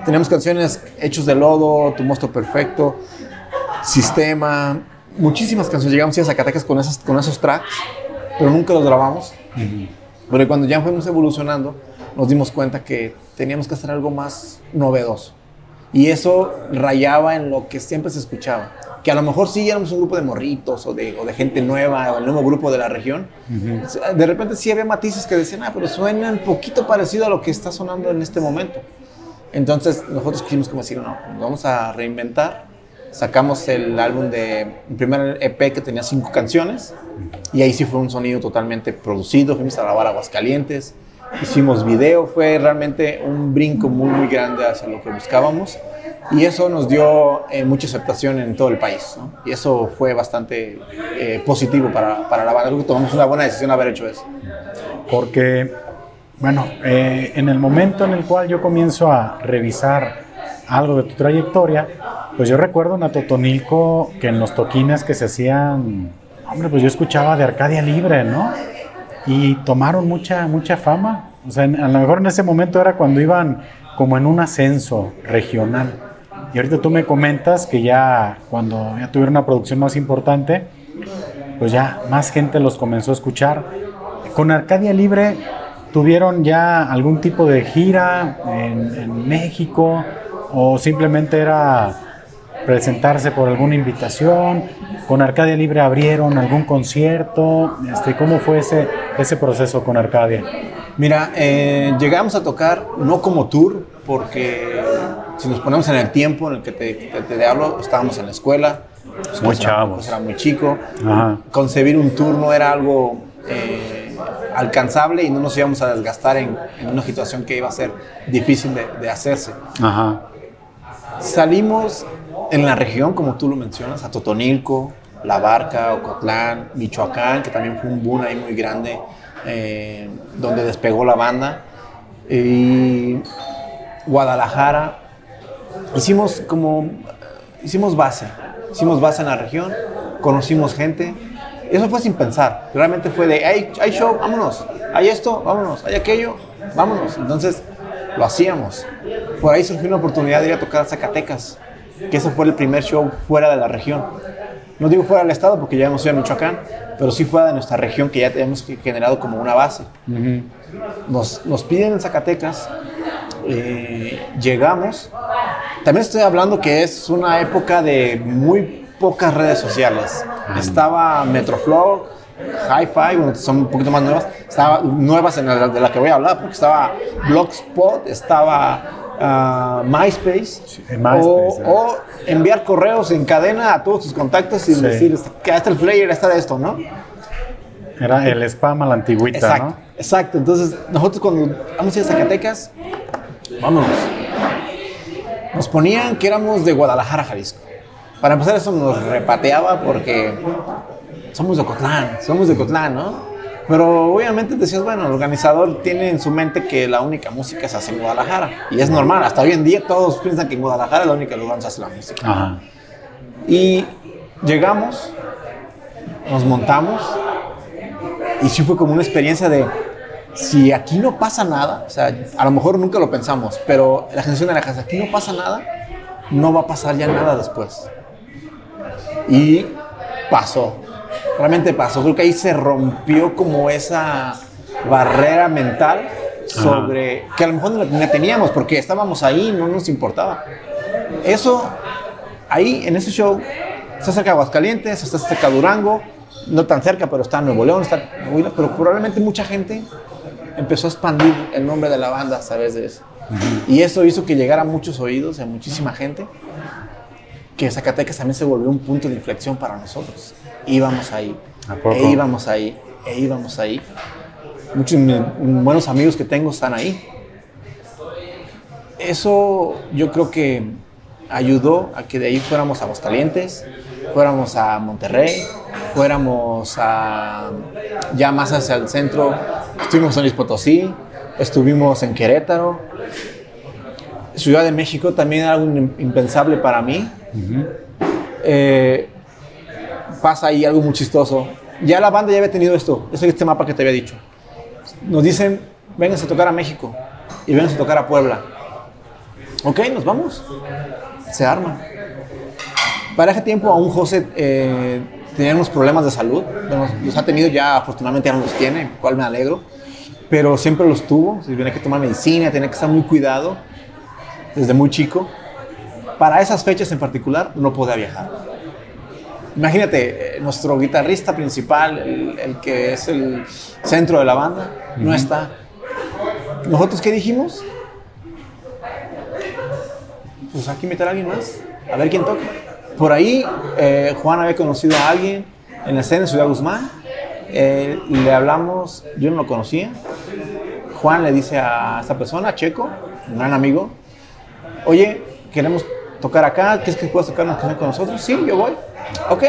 Teníamos canciones Hechos de Lodo, Tu Monstruo Perfecto, Sistema, muchísimas canciones. Llegamos a Zacatecas con, esas, con esos tracks, pero nunca los grabamos. Pero cuando ya fuimos evolucionando, nos dimos cuenta que teníamos que hacer algo más novedoso. Y eso rayaba en lo que siempre se escuchaba que a lo mejor sí éramos un grupo de morritos o de, o de gente nueva o el nuevo grupo de la región, de repente sí había matices que decían, ah, pero suena un poquito parecido a lo que está sonando en este momento. Entonces nosotros quisimos como decir, no, vamos a reinventar sacamos el álbum de, el primer EP que tenía cinco canciones, y ahí sí fue un sonido totalmente producido, fuimos a grabar Aguascalientes, hicimos video, fue realmente un brinco muy, muy grande hacia lo que buscábamos, y eso nos dio eh, mucha aceptación en todo el país, ¿no? y eso fue bastante eh, positivo para, para, la banda, creo que tomamos una buena decisión haber hecho eso. Porque, bueno, eh, en el momento en el cual yo comienzo a revisar algo de tu trayectoria, pues yo recuerdo en Totonilco que en los toquines que se hacían, hombre, pues yo escuchaba de Arcadia Libre, ¿no? Y tomaron mucha, mucha fama. O sea, a lo mejor en ese momento era cuando iban como en un ascenso regional. Y ahorita tú me comentas que ya cuando ya tuvieron una producción más importante, pues ya más gente los comenzó a escuchar. Con Arcadia Libre tuvieron ya algún tipo de gira en, en México o simplemente era presentarse por alguna invitación, con Arcadia Libre abrieron algún concierto, este, ¿cómo fue ese, ese proceso con Arcadia? Mira, eh, llegamos a tocar no como tour, porque si nos ponemos en el tiempo en el que te, te, hablo, estábamos en la escuela, pues muy chavos. Era muy chico, concebir un tour no era algo eh, alcanzable y no nos íbamos a desgastar en, en, una situación que iba a ser difícil de, de hacerse. Ajá. Salimos en la región, como tú lo mencionas, a Totonilco, La Barca, Ocotlán, Michoacán, que también fue un boom ahí muy grande, eh, donde despegó la banda, y Guadalajara. Hicimos como, hicimos base, hicimos base en la región, conocimos gente. Eso fue sin pensar, realmente fue de, hay, hay show, vámonos, hay esto, vámonos, hay aquello, vámonos. Entonces lo hacíamos. Por ahí surgió una oportunidad de ir a tocar a Zacatecas que ese fue el primer show fuera de la región. No digo fuera del estado porque ya hemos ido a Michoacán, pero sí fuera de nuestra región que ya tenemos generado como una base. nos, nos, piden en Zacatecas, eh, llegamos. También estoy hablando que es una época de muy pocas redes sociales. Estaba Metroflow, Hi-Fi, son un poquito más nuevas. Estaba nuevas en la, de la que voy a hablar, porque estaba Blogspot, estaba MySpace, o, enviar correos en cadena a todos tus contactos y decir que hasta el flyer está de esto, ¿no? Era el spam a la antigüita, exacto, ¿no? Exacto, entonces nosotros cuando vamos a ir a Zacatecas, vámonos. Nos ponían que éramos de Guadalajara, Jalisco. Para empezar eso nos repateaba porque somos de Cotlán, somos de Cotlán, ¿no? Pero obviamente decías, bueno, el organizador tiene en su mente que la única música se hace en Guadalajara. Y es normal, hasta hoy en día todos piensan que en Guadalajara es la única lugar donde se hace la música. Y llegamos, nos montamos, y sí fue como una experiencia de, si aquí no pasa nada, o sea, a lo mejor nunca lo pensamos, pero la generación de la casa, aquí no pasa nada, no va a pasar ya nada después. Y pasó realmente pasó. Creo que ahí se rompió como esa barrera mental sobre que a lo mejor no la teníamos porque estábamos ahí, no nos importaba. Eso, ahí en ese show, está cerca de Aguascalientes, está cerca de Durango, no tan cerca, pero está en Nuevo León, está pero probablemente mucha gente empezó a expandir el nombre de la banda a través de eso. Y eso hizo que llegara a muchos oídos, a muchísima gente, que Zacatecas también se volvió un punto de inflexión para nosotros íbamos ahí. E íbamos ahí, e íbamos ahí. Muchos buenos amigos que tengo están ahí. Eso yo creo que ayudó a que de ahí fuéramos a Aguascalientes, fuéramos a Monterrey, fuéramos a ya más hacia el centro. Estuvimos en Luis Potosí, estuvimos en Querétaro. Ciudad de México también algo impensable para mí pasa ahí algo muy chistoso. Ya la banda ya había tenido esto, es este mapa que te había dicho. Nos dicen, vengan a tocar a México y vengan a tocar a Puebla. Ok, nos vamos. Se arma. Para ese tiempo aún José eh, tenía unos problemas de salud. los ha tenido ya, afortunadamente ya no los tiene, cual me alegro. Pero siempre los tuvo. Tenía que tomar medicina, tenía que estar muy cuidado desde muy chico. Para esas fechas en particular no podía viajar. Imagínate, eh, nuestro guitarrista principal, el, que es el centro de la banda, no está. ¿Nosotros qué dijimos? Pues hay que invitar a alguien más, a ver quién toca. por ahí eh, Juan había conocido a alguien en la escena de Ciudad Guzmán. Eh, le hablamos, yo no lo conocía. Juan le dice a esta persona, Checo, un gran amigo, oye, queremos tocar acá, ¿quieres que puedas tocar una canción con nosotros? Sí, yo voy. Ok.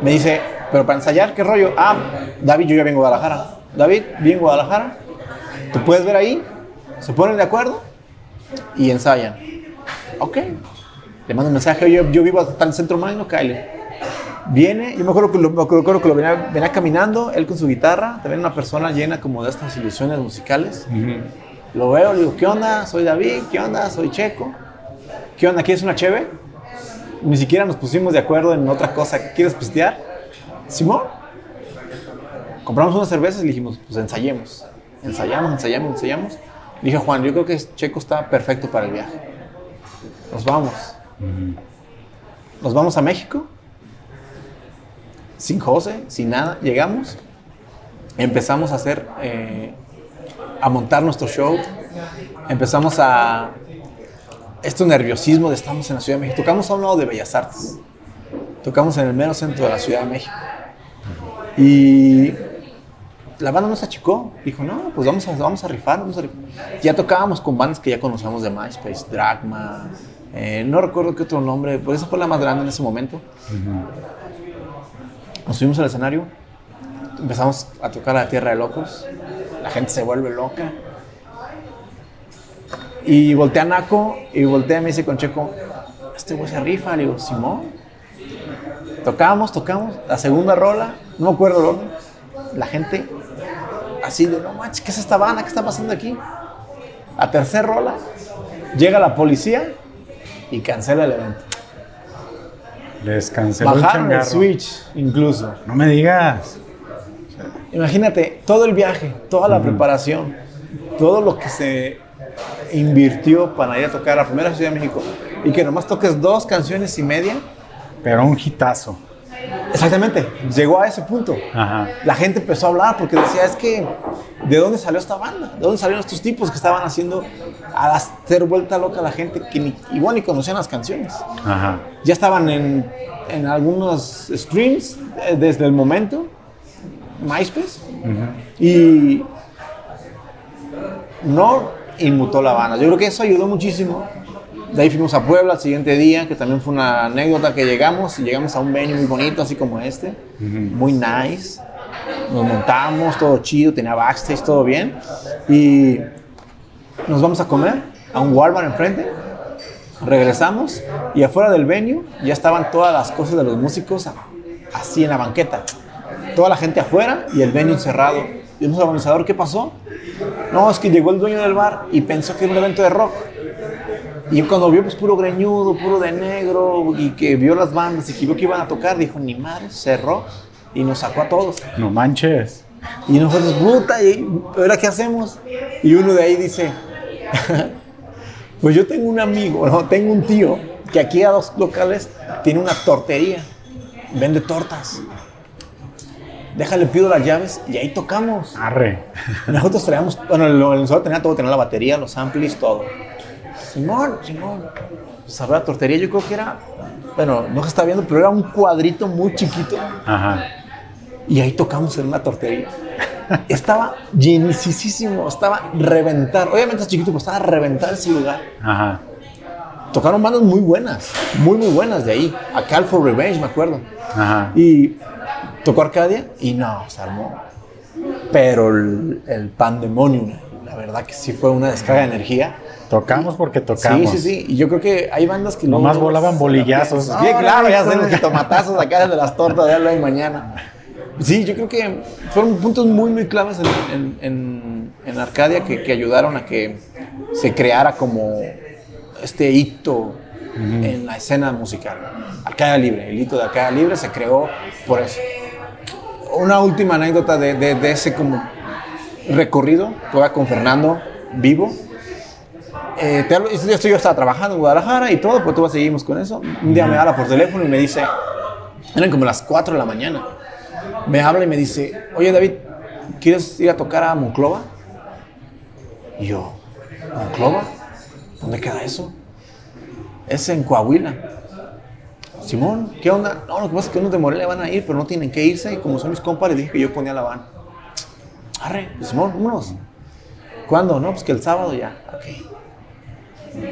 Me dice, pero para ensayar, ¿qué rollo? Ah, David, yo ya vengo a Guadalajara. David, bien Guadalajara. Tú puedes ver ahí, se ponen de acuerdo y ensayan. Ok. Le mando un mensaje, oye, yo vivo hasta el centro magno, Kyle. Viene, yo me acuerdo que lo, me acuerdo que lo venía, venía, caminando, él con su guitarra, también una persona llena como de estas ilusiones musicales. Lo veo, le digo, ¿qué onda? Soy David, ¿qué onda? Soy Checo. ¿Qué onda? ¿Quieres una cheve? Ni siquiera nos pusimos de acuerdo en otra cosa. ¿Quieres pistear? Simón. Compramos unas cervezas y le dijimos, pues ensayemos. Ensayamos, ensayamos, ensayamos. Dije, Juan, yo creo que Checo está perfecto para el viaje. Nos vamos. Nos vamos a México. Sin José, sin nada. Llegamos. Empezamos a hacer, eh, a montar nuestro show. Empezamos a, este nerviosismo de estamos en la Ciudad de México. Tocamos a un lado de Bellas Artes. Tocamos en el mero centro de la Ciudad de México. Y la banda nos achicó. Dijo, no, pues vamos a, vamos a rifar, vamos a rifar. Ya tocábamos con bandas que ya conocíamos de MySpace, Dragma, eh, no recuerdo qué otro nombre, pero esa fue la más grande en ese momento. Nos subimos al escenario, empezamos a tocar a la Tierra de Locos, la gente se vuelve loca. Y voltea a Naco y voltea y me dice con Checo, este güey se rifa. Le digo, Simón. Tocamos, tocamos. La segunda rola, no me acuerdo el orden. La gente así de, no manches, ¿qué es esta banda? ¿Qué está pasando aquí? La tercera rola, llega la policía y cancela el evento. Les canceló Bajaron el el switch incluso. No me digas. Imagínate, todo el viaje, toda la preparación, todo lo que se invirtió para ir a tocar a la primera Ciudad de México y que nomás toques dos canciones y media. Pero un hitazo. Exactamente, llegó a ese punto. Ajá. La gente empezó a hablar porque decía, es que, ¿de dónde salió esta banda? ¿De dónde salieron estos tipos que estaban haciendo a hacer vuelta loca a la gente que ni, igual ni conocían las canciones? Ajá. Ya estaban en, en algunos streams eh, desde el momento, MySpace, y no inmutó la banda. Yo creo que eso ayudó muchísimo. De ahí fuimos a Puebla el siguiente día, que también fue una anécdota que llegamos, y llegamos a un venue muy bonito, así como este, muy nice. Nos montamos, todo chido, tenía backstage, todo bien. Y nos vamos a comer a un Walmart enfrente. Regresamos y afuera del venue ya estaban todas las cosas de los músicos así en la banqueta. Toda la gente afuera y el venue cerrado. Y el organizador, ¿qué pasó? No, es que llegó el dueño del bar y pensó que era un evento de rock. Y cuando vio pues puro greñudo, puro de negro, y que vio las bandas y que vio que iban a tocar, dijo, ni madre, cerró y nos sacó a todos. No manches. Y nosotros, puta, ¿y ahora qué hacemos? Y uno de ahí dice, (laughs) pues yo tengo un amigo, no, tengo un tío que aquí a dos locales tiene una tortería, vende tortas. Déjale, pido las llaves y ahí tocamos. Arre. Nosotros traíamos, bueno, el organizador tenía todo, tenía la batería, los amplis, todo. Simón, Simón. Sabrá la tortería, yo creo que era, bueno, no se está viendo, pero era un cuadrito muy chiquito. Ajá. Y ahí tocamos en una tortería. Estaba llenísimo, estaba reventar. Obviamente es chiquito, pero estaba a reventar ese lugar. Ajá. Tocaron bandas muy buenas, muy, muy buenas de ahí. A Call for Revenge, me acuerdo. Ajá. Y tocó Arcadia y no, se armó. Pero el, el pandemonium, la verdad que sí fue una descarga de energía. Tocamos porque tocamos. Sí, sí, sí. Y yo creo que hay bandas que Nomás luego- volaban bolillazos. Sí, claro, ya de- los tomatazos acá de las tortas de hoy y mañana. Sí, yo creo que fueron puntos muy, muy claves en, en- en- en Arcadia que, que ayudaron a que se creara como este hito en la escena musical. Arcadia Libre, el hito de Arcadia Libre se creó por eso. Una última anécdota de, de- ese como recorrido, todavía con Fernando vivo. Eh, te este yo estaba trabajando en Guadalajara y todo, pues todos seguimos con eso. Un día me habla por teléfono y me dice, eran como las 4 de la mañana. Me habla y me dice, oye David, ¿quieres ir a tocar a Monclova? Y yo, ¿Monclova? ¿Dónde queda eso? Es en Coahuila. Simón, ¿qué onda? No, lo que pasa es que unos de Morelia van a ir, pero no tienen que irse. Y como son mis compas, les dije que yo ponía la van. Arre, pues, Simón, vámonos. ¿Cuándo? No, pues que el sábado ya. Ok.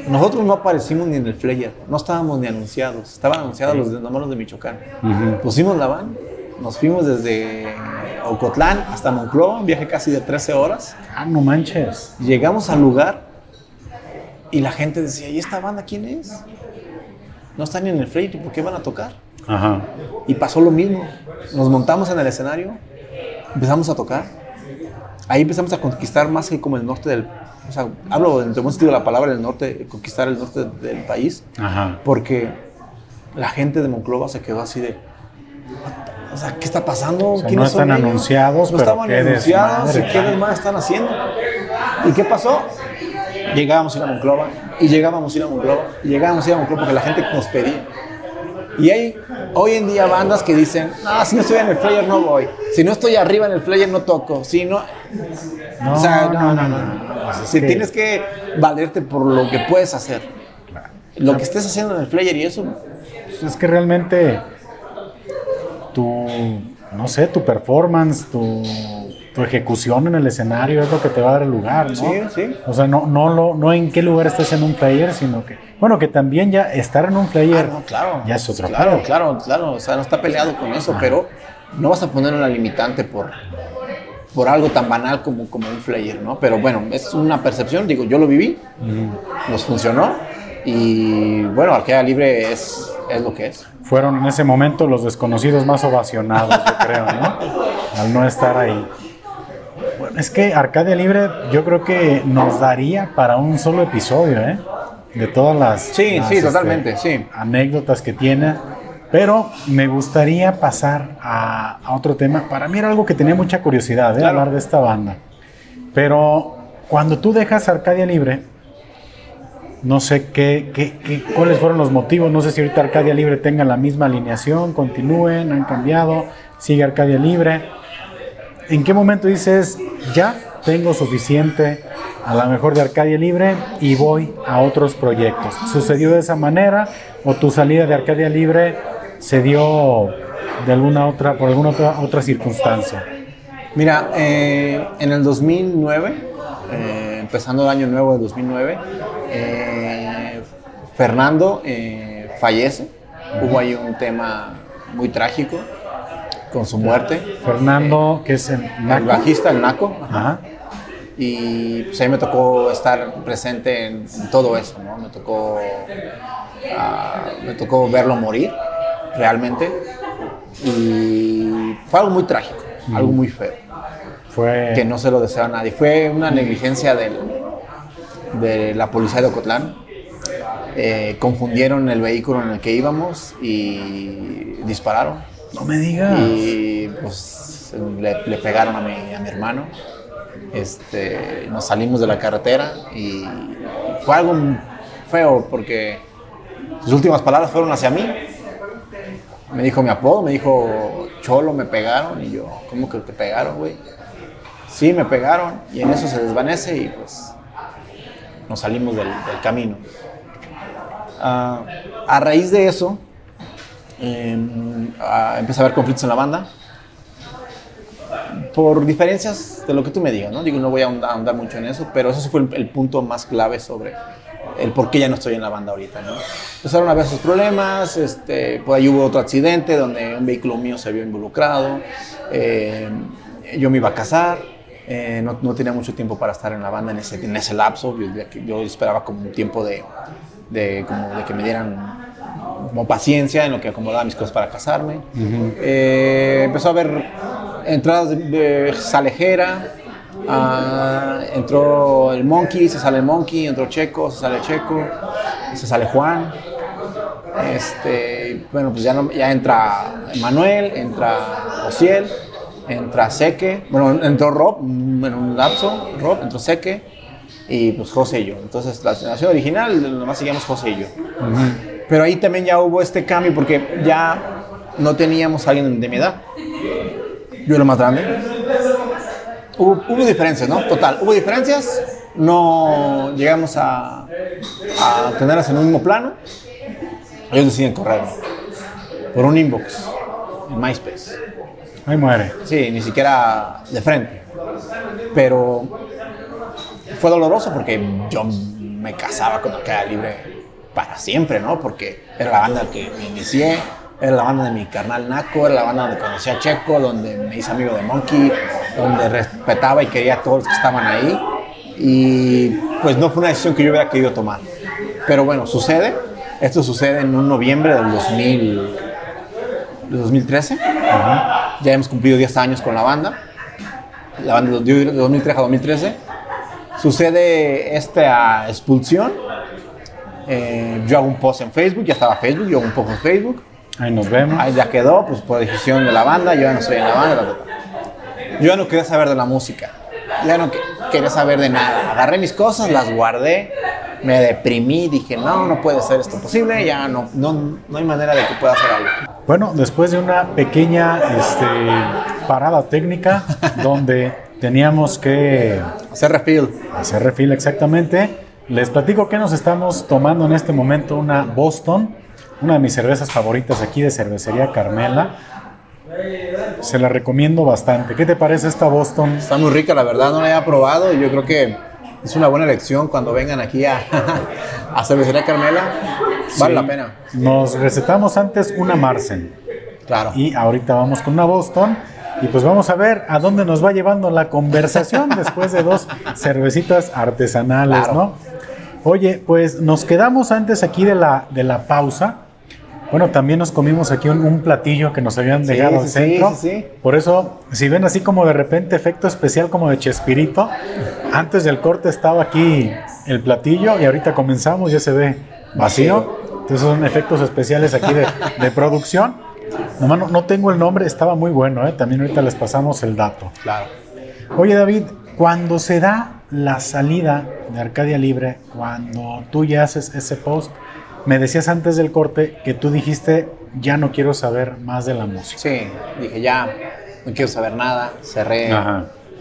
Nosotros no aparecimos ni en el flyer, no estábamos ni anunciados. Estaban anunciados los de, nomás los de Michoacán. Pusimos la van, nos fuimos desde Ocotlán hasta Moncloa, un viaje casi de 13 horas. Ah, no manches. Llegamos al lugar y la gente decía, ¿y esta banda quién es? No están ni en el flyer, ¿por qué van a tocar? Ajá. Y pasó lo mismo. Nos montamos en el escenario, empezamos a tocar. Ahí empezamos a conquistar más que como el norte del... O sea, hablo en buen sentido de la palabra, el norte, conquistar el norte del país. Ajá. Porque la gente de Monclova se quedó así de... O sea, ¿qué está pasando? O sea, ¿Quiénes no están anunciados, no pero estaban qué anunciados. ¿Y desmadre, qué desmadre están haciendo? ¿Y qué pasó? Llegábamos a ir a Monclova y llegábamos a ir a Monclova y llegábamos a ir a Monclova porque la gente nos pedía. Y hay hoy en día bandas que dicen, no, si no estoy en el flyer no voy. Si no estoy arriba en el flyer no toco. Si no... No, o sea, no, no, no. no. O sea, Es si tienes que valerte por lo que puedes hacer. Lo que estés haciendo en el flyer y eso, Pues es que realmente tu, no sé, tu performance, tu, tu ejecución en el escenario es lo que te va a dar el lugar, ¿no? Sí, sí. O sea, no, no, lo, no en qué lugar estés en un player, sino que, bueno, que también ya estar en un player Ah, no, claro. ya es otro Claro, claro, claro. O sea, no está peleado con eso, pero no vas a poner una limitante por, por algo tan banal como, como un flyer, ¿no? Pero bueno, es una percepción. Digo, yo lo viví, nos funcionó y bueno, Arquea Libre es, es lo que es. Fueron en ese momento los desconocidos más ovacionados, yo creo, ¿no? (laughs) Al no estar ahí. Es que Arcadia Libre yo creo que nos daría para un solo episodio, ¿eh? De todas las, Sí, las, sí, este, totalmente, sí. anécdotas que tiene. Pero me gustaría pasar a, a otro tema. Para mí era algo que tenía mucha curiosidad, ¿eh? Claro. Hablar de esta banda. Pero cuando tú dejas Arcadia Libre, no sé qué, qué- qué- cuáles fueron los motivos. No sé si ahorita Arcadia Libre tenga la misma alineación, continúen, han cambiado, sigue Arcadia Libre. ¿En qué momento dices, ya tengo suficiente a lo mejor de Arcadia Libre y voy a otros proyectos? ¿Sucedió de esa manera o tu salida de Arcadia Libre se dio de alguna otra, por alguna otra, otra circunstancia? Mira, eh, en el 2009, eh, empezando el año nuevo de 2009, eh, Fernando fallece. Hubo ahí un tema muy trágico con su muerte. Fernando, que es el El Naco. bajista, el Naco. Ajá. Y pues a mí me tocó estar presente en, en todo eso, ¿no? Me tocó, ah, me tocó verlo morir, realmente. Y fue algo muy trágico, algo muy feo, Fue. que no se lo deseo a nadie. Fue una negligencia del, de la policía de Ocotlán. Eh, confundieron el vehículo en el que íbamos y dispararon. No me digas. Y pues le, pegaron a mi, a mi hermano. Este, nos salimos de la carretera y fue algo feo porque sus últimas palabras fueron hacia mí. Me dijo mi apodo, me dijo Cholo, me pegaron. Y yo, ¿cómo que te pegaron, güey? Sí, me pegaron. Y en eso se desvanece y pues nos salimos del, del camino. Ah, a raíz de eso, eh, ah, empecé a haber conflictos en la banda. Por diferencias de lo que tú me digas, ¿no? Digo, no voy a ahondar, mucho en eso, pero eso fue el, el punto más clave sobre el por qué ya no estoy en la banda ahorita, ¿no? Empezaron a haber esos problemas, este, por ahí hubo otro accidente donde un vehículo mío se vio involucrado, eh, yo me iba a casar, eh, no, no tenía mucho tiempo para estar en la banda en ese, en ese lapso, yo, yo esperaba como un tiempo de, de, como de que me dieran como paciencia en lo que acomodaba mis cosas para casarme. Eh, empezó a haber entradas de, de Salejera, ah, entró el Monkey, se sale el Monkey, entró Checo, se sale Checo, se sale Juan. Este, bueno, pues ya, no- ya entra Manuel, entra Ociel, entra Seque, bueno, entró Rob en un lapso, Rob, entró Seque y pues José y yo. Entonces, la generación original, nomás seguíamos José y yo. Pero ahí también ya hubo este cambio porque ya no teníamos a alguien de mi edad. Yo era más grande. Hubo, hubo diferencias, ¿no? Total, hubo diferencias. No llegamos a, a tenerlas en un mismo plano. Ellos deciden correr. por un inbox en MySpace. Ahí muere. Sí, ni siquiera de frente. Pero fue doloroso porque yo me casaba con Arcadia Libre para siempre, ¿no? Porque era la banda que me inicié, era la banda de mi carnal Naco, era la banda donde conocí a Checo, donde me hice amigo de Monkey, donde respetaba y quería a todos los que estaban ahí. Y pues no fue una decisión que yo hubiera querido tomar. Pero bueno, sucede. Esto sucede en un noviembre del 2000, 2013. Ya hemos cumplido 10 años con la banda. La banda de 2003 a 2013. Sucede esta expulsión. Eh, yo hago un post en Facebook, ya estaba Facebook, yo hago un post en Facebook. Ahí nos vemos. Ahí ya quedó, pues por decisión de la banda, yo ya no estoy en la banda. Yo ya no quería saber de la música, ya no quería saber de nada. Agarré mis cosas, las guardé, me deprimí, dije, no, no puede ser esto posible, ya no, no, no hay manera de que pueda hacer algo. Bueno, después de una pequeña este, parada técnica (laughs) donde teníamos que... Hacer refill. Hacer refill, exactamente. Les platico que nos estamos tomando en este momento una Boston, una de mis cervezas favoritas aquí de Cervecería Carmela. Se la recomiendo bastante. ¿Qué te parece esta Boston? Está muy rica, la verdad, no la he probado y yo creo que es una buena elección cuando vengan aquí a, (laughs) a Cervecería Carmela. Vale la pena. Nos recetamos antes una Marsen. Claro. Y ahorita vamos con una Boston. Y pues vamos a ver a dónde nos va llevando la conversación (laughs) después de dos cervecitas artesanales, ¿no? Oye, pues nos quedamos antes aquí de la, de la pausa. Bueno, también nos comimos aquí un, platillo que nos habían dejado al centro. Sí, sí, Por eso, si ven así como de repente efecto especial como de Chespirito, antes del corte estaba aquí el platillo y ahorita comenzamos, ya se ve vacío. Entonces son efectos especiales aquí de, de producción. No, no, tengo el nombre, estaba muy bueno, ¿eh? también ahorita les pasamos el dato. Claro. Oye David, cuando se da la salida de Arcadia Libre, cuando tú ya haces ese post, me decías antes del corte que tú dijiste, ya no quiero saber más de la música. Sí, dije, ya, no quiero saber nada, cerré.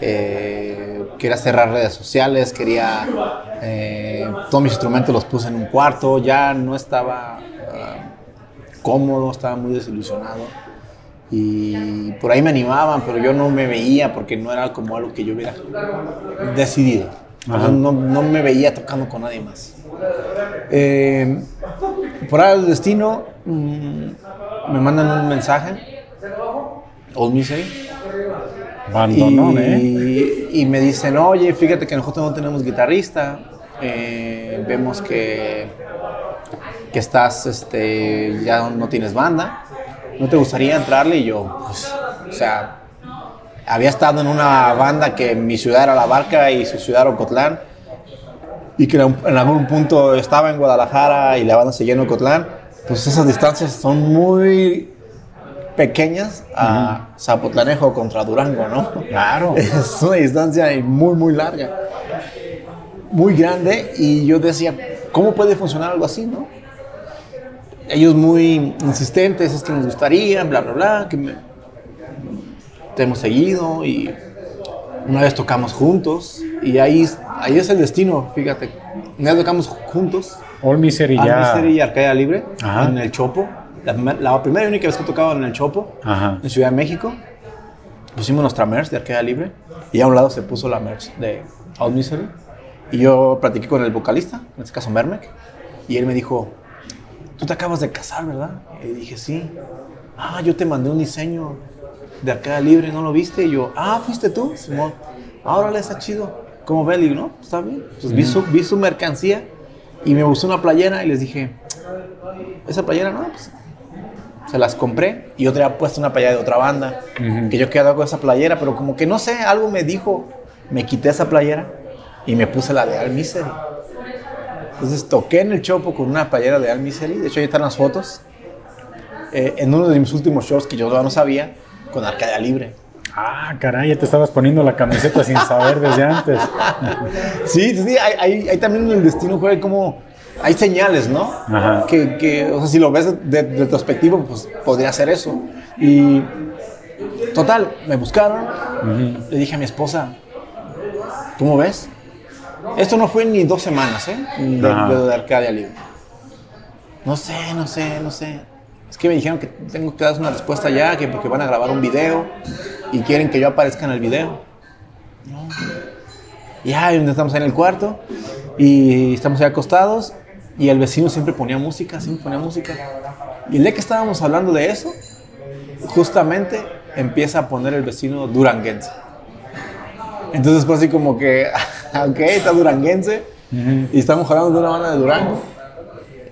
Eh, quería cerrar redes sociales, quería... Eh, todos mis instrumentos los puse en un cuarto, ya no estaba ah, cómodo, estaba muy desilusionado. Y por ahí me animaban, pero yo no me veía porque no era como algo que yo hubiera decidido. No, no, me veía tocando con nadie más. Eh, por ahí del destino, mm, me mandan un mensaje, Old Misery. y, ¿eh? y me dicen, oye, fíjate que nosotros no tenemos guitarrista, eh, vemos que, que estás, este, ya no tienes banda, ¿no te gustaría entrarle? Y yo, pues, o sea, había estado en una banda que mi ciudad era La Barca y su ciudad era Ocotlán, y que en algún punto estaba en Guadalajara y la banda seguía en Ocotlán, pues esas distancias son muy pequeñas a Zapotlanejo contra Durango, ¿no? Claro. (laughs) Es una distancia muy, muy larga muy grande y yo decía, ¿cómo puede funcionar algo así, no? Ellos muy insistentes, es que nos gustaría, bla, bla, bla, que me, te hemos seguido y una vez tocamos juntos y ahí, ahí es el destino, fíjate. Una vez tocamos juntos. All Misery ya. Misery y Arcadia Libre en el Chopo. La, primera y única vez que tocaba en el Chopo, en Ciudad de México. Pusimos nuestra merch de Arcadia Libre y a un lado se puso la merch de All Misery. Y yo platiqué con el vocalista, en este caso Mermek, y él me dijo, tú te acabas de casar, ¿verdad? Y dije, sí. Ah, yo te mandé un diseño de Arcada Libre, ¿no lo viste? Y yo, ah, ¿fuiste tú? Simón. Ahora le está chido. ¿Cómo ve? Y no, está bien. Pues vi, su, vi su mercancía y me gustó una playera y les dije, esa playera no, pues se las compré y yo había puesto una playera de otra banda, que yo quedado con esa playera, pero como que no sé, algo me dijo, me quité esa playera y me puse la de Al Misery. Entonces toqué en el Chopo con una playera de Al Misery, de hecho ahí están las fotos, eh, en uno de mis últimos shows que yo todavía no sabía, con Arcadia Libre. Ah, caray, ya te estabas poniendo la camiseta sin saber desde antes. (laughs) sí, sí, hay, hay, también en el destino juega como hay señales, ¿no? Ajá. Que, que, o sea, si lo ves de, retrospectivo, pues podría ser eso. Y total, me buscaron, le dije a mi esposa, ¿cómo ves? Esto no fue ni dos semanas, ¿eh? De, de, Arcadia Libre. No sé, no sé, no sé. es que me dijeron que tengo que dar una respuesta ya, que porque van a grabar un video y quieren que yo aparezca en el video. No. Ya, estamos en el cuarto y estamos ahí acostados y el vecino siempre ponía música, siempre ponía música. Y el día que estábamos hablando de eso, justamente empieza a poner el vecino duranguense. Entonces fue así como que, (laughs) ok, está duranguense y estamos hablando de una banda de Durango.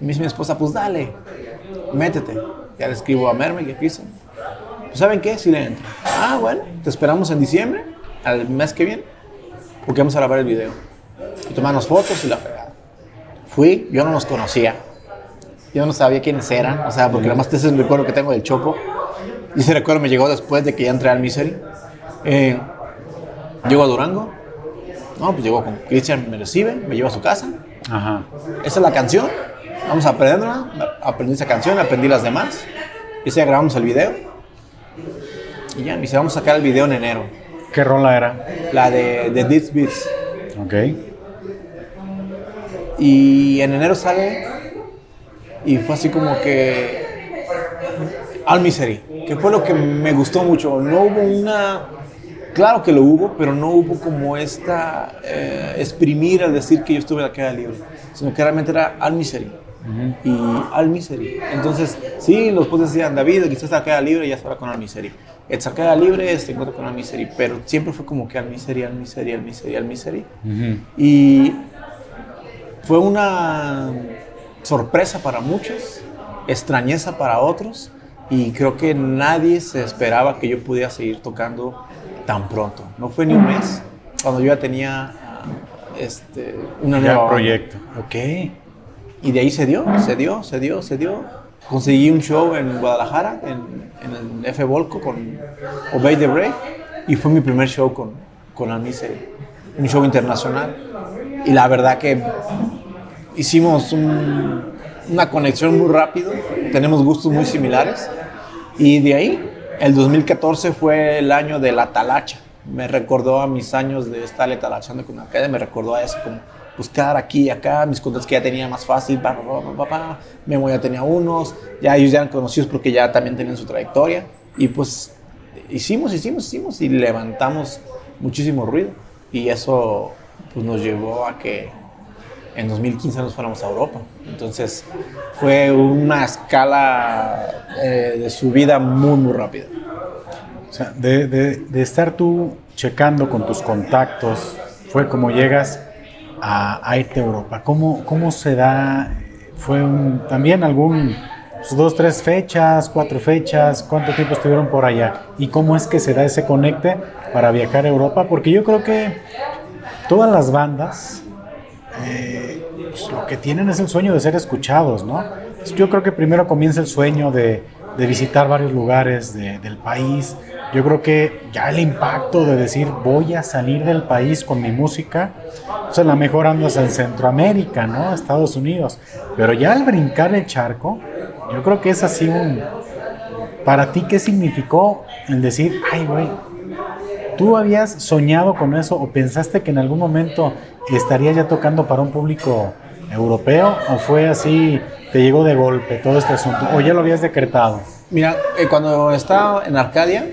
Y me dice mi esposa, pues dale, métete. Ya le escribo a Merme que quiso. Pues ¿saben qué? Sí le entro. Ah, bueno, te esperamos en diciembre, al mes que viene, porque vamos a grabar el video. Y tomarnos fotos y la fregada. Fui, yo no los conocía. Yo no sabía quiénes eran, o sea, porque además ese es el recuerdo que tengo del Chopo. Y ese recuerdo me llegó después de que ya entré al Misery. Eh, llego a Durango. No, pues llegó con Cristian, me recibe, me lleva a su casa. Ajá. Esa es la canción. Vamos a aprenderla. Aprendí esa canción, aprendí las demás. Y ya grabamos el video. Y ya, me dice, vamos a sacar el video en enero. ¿Qué rola era? La de, de This Beats. Ok. Y en enero sale. Y fue así como que. Al Misery. Que fue lo que me gustó mucho. No hubo una. Claro que lo hubo, pero no hubo como esta. Eh, exprimir al decir que yo estuve en la queda libre. Sino que realmente era Al Misery y Al Misery. Entonces, sí, los pues decían, David, quizás está queda libre y ya estaba con Al Misery. Esta queda libre, se encuentra con Al Misery, pero siempre fue como que Al Misery, Al Misery, Al Misery, Al Misery. Y fue una sorpresa para muchos, extrañeza para otros, y creo que nadie se esperaba que yo pudiera seguir tocando tan pronto. No fue ni un mes cuando yo ya tenía este, una nueva proyecto. Ok. Y de ahí se dio, se dio, se dio, se dio. Conseguí un show en Guadalajara, en, el F Volco con Obey the Break, y fue mi primer show con, con un show internacional. Y la verdad que hicimos una conexión muy rápido, tenemos gustos muy similares. Y de ahí, el 2014 fue el año de la talacha. Me recordó a mis años de estar talachando con Arcadia, me recordó a eso como buscar aquí y acá, mis contactos que ya tenía más fácil, papá, Memo ya tenía unos, ya ellos ya eran conocidos porque ya también tenían su trayectoria. Y pues hicimos, hicimos, hicimos y levantamos muchísimo ruido. Y eso pues, nos llevó a que en 2015 nos fuéramos a Europa. Entonces fue una escala eh, de subida muy, muy rápida. O sea, de, de, de, estar tú checando con tus contactos, fue como llegas a, irte a Europa. ¿Cómo, ¿Cómo se da? ¿Fue también algún pues, dos, tres fechas, cuatro fechas? ¿Cuánto tiempo estuvieron por allá? ¿Y cómo es que se da ese conecte para viajar a Europa? Porque yo creo que todas las bandas eh, pues, lo que tienen es el sueño de ser escuchados, ¿no? Yo creo que primero comienza el sueño de, de visitar varios lugares del país. Yo creo que ya el impacto de decir voy a salir del país con mi música, o sea, la mejor andas en Centroamérica, ¿no? Estados Unidos. Pero ya al brincar el charco, yo creo que es así un... Para ti, ¿qué significó el decir, ay, güey, ¿tú habías soñado con eso o pensaste que en algún momento estarías ya tocando para un público europeo o fue así, te llegó de golpe todo este asunto o ya lo habías decretado? Mira, eh, cuando estaba en Arcadia,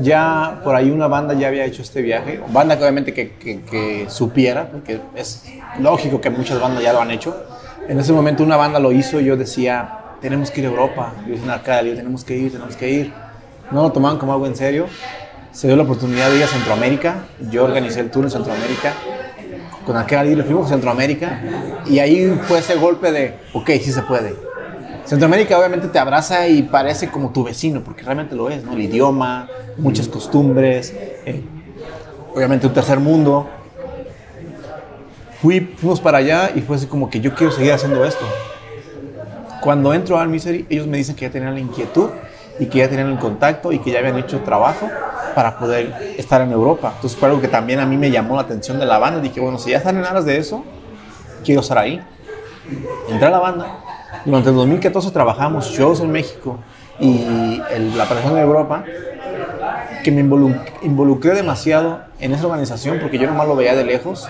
ya por ahí una banda ya había hecho este viaje, banda que obviamente que, que, supiera, porque es lógico que muchas bandas ya lo han hecho. En ese momento una banda lo hizo y yo decía, tenemos que ir a Europa, yo en Arcadia, tenemos que ir, tenemos que ir. No lo tomaban como algo en serio. Se dio la oportunidad de ir a Centroamérica, yo organicé el tour en Centroamérica, con Arcadia le fuimos a Centroamérica y ahí fue ese golpe de, ok, sí se puede Centroamérica obviamente te abraza y parece como tu vecino, porque realmente lo es, ¿no? El idioma, muchas costumbres, eh, obviamente un tercer mundo. Fui, fuimos para allá y fue así como que yo quiero seguir haciendo esto. Cuando entro al Misery, ellos me dicen que ya tenían la inquietud y que ya tenían el contacto y que ya habían hecho trabajo para poder estar en Europa. Entonces fue algo que también a mí me llamó la atención de la banda. Dije, bueno, si ya están en aras de eso, quiero estar ahí. Entré a la banda durante el 2014 trabajamos shows en México y la operación de Europa, que me involucré demasiado en esa organización porque yo nomás lo veía de lejos.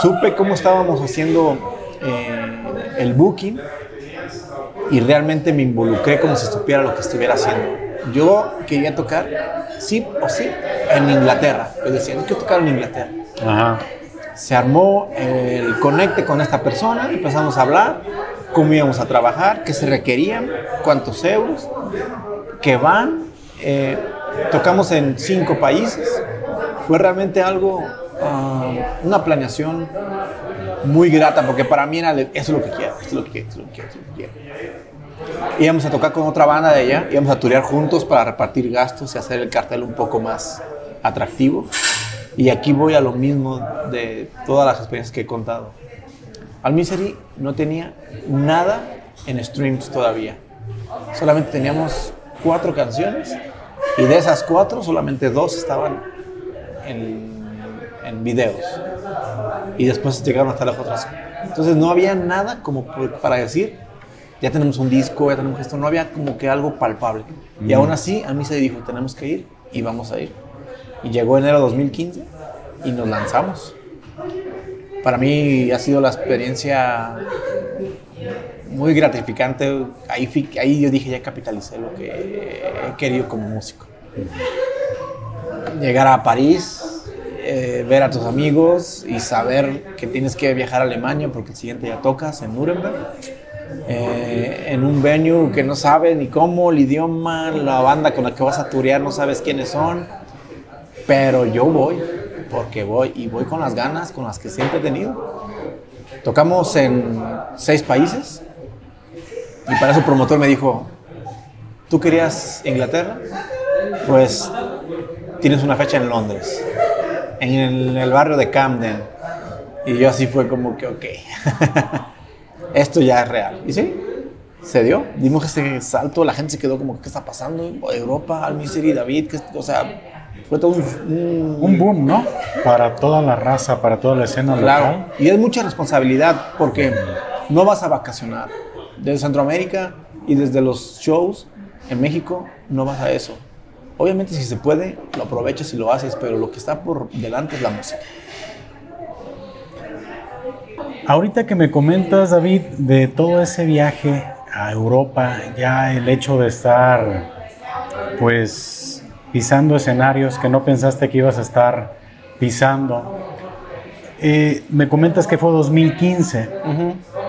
Supe cómo estábamos haciendo eh, el booking y realmente me involucré como si supiera lo que estuviera haciendo. Yo quería tocar, sí o sí, en Inglaterra. Yo decía, no quiero tocar en Inglaterra. Ajá. Se armó el conecte con esta persona, empezamos a hablar, cómo íbamos a trabajar, qué se requerían, cuántos euros, qué van. Eh, tocamos en cinco países. Fue realmente algo, ah, una planeación muy grata, porque para mí era, eso es lo que quiero, esto es lo que quiero, esto es lo que quiero, esto es lo que quiero. Íbamos a tocar con otra banda de ella, íbamos a turear juntos para repartir gastos y hacer el cartel un poco más atractivo. Y aquí voy a lo mismo de todas las experiencias que he contado. Al Misery no tenía nada en streams todavía. Solamente teníamos cuatro canciones y de esas cuatro solamente dos estaban en, en videos. Y después llegaron hasta las otras. Entonces no había nada como para decir, ya tenemos un disco, ya tenemos esto, no había como que algo palpable. Y aún así a mí se dijo, tenemos que ir y vamos a ir. Y llegó enero de 2015 y nos lanzamos. Para mí ha sido la experiencia muy gratificante. Ahí, ahí yo dije, ya capitalicé lo que he querido como músico. Llegar a París, eh, ver a tus amigos y saber que tienes que viajar a Alemania porque el siguiente ya tocas en Nuremberg. Eh, en un venue que no sabes ni cómo, el idioma, la banda con la que vas a turear no sabes quiénes son, pero yo voy, porque voy y voy con las ganas con las que siempre he tenido. Tocamos en seis países y para eso el promotor me dijo, ¿tú querías Inglaterra? Pues tienes una fecha en Londres, en el barrio de Camden. Y yo así fue como que, ok. (laughs) esto ya es real. Y sí, se dio. Dimos ese salto, la gente se quedó como, ¿qué está pasando? Europa, Al Misery, David, o sea, fue todo un, un, boom, ¿no? Para toda la raza, para toda la escena claro. Y es mucha responsabilidad porque no vas a vacacionar. Desde Centroamérica y desde los shows en México no vas a eso. Obviamente si se puede, lo aprovechas y lo haces, pero lo que está por delante es la música. Ahorita que me comentas, David, de todo ese viaje a Europa, ya el hecho de estar, pues, pisando escenarios que no pensaste que ibas a estar pisando, eh, me comentas que fue 2015.